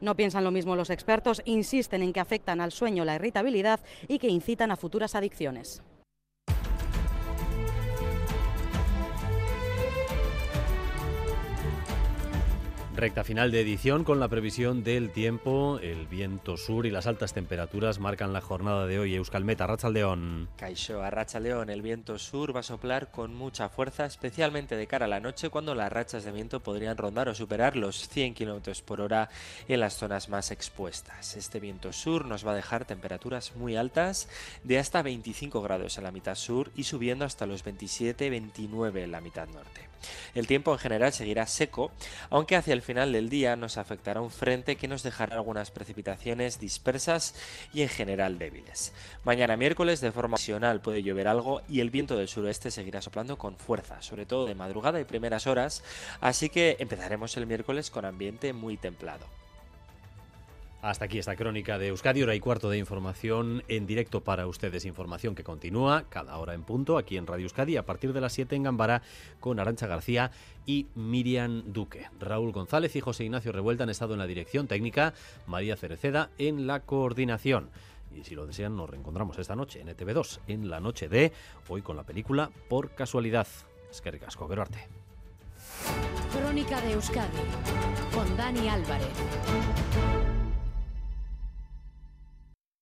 No piensan lo mismo los expertos, insisten en que afectan al sueño, la irritabilidad y que incitan a futuras adicciones. Recta final de edición con la previsión del tiempo, el viento sur y las altas temperaturas marcan la jornada de hoy. Euskalmeta, Rachaldeón. Caixo, a León, el viento sur va a soplar con mucha fuerza, especialmente de cara a la noche cuando las rachas de viento podrían rondar o superar los 100 km por hora en las zonas más expuestas. Este viento sur nos va a dejar temperaturas muy altas de hasta 25 grados en la mitad sur y subiendo hasta los 27-29 en la mitad norte. El tiempo en general seguirá seco, aunque hacia el final del día nos afectará un frente que nos dejará algunas precipitaciones dispersas y en general débiles. Mañana miércoles de forma ocasional puede llover algo y el viento del suroeste seguirá soplando con fuerza, sobre todo de madrugada y primeras horas, así que empezaremos el miércoles con ambiente muy templado. Hasta aquí esta crónica de Euskadi, hora y cuarto de información en directo para ustedes. Información que continúa cada hora en punto aquí en Radio Euskadi a partir de las 7 en Gambara con Arancha García y Miriam Duque. Raúl González y José Ignacio Revuelta han estado en la dirección técnica, María Cereceda en la coordinación. Y si lo desean, nos reencontramos esta noche en ETV2, en la noche de hoy con la película Por Casualidad. Es que ricasco, arte. Crónica de Euskadi con Dani Álvarez.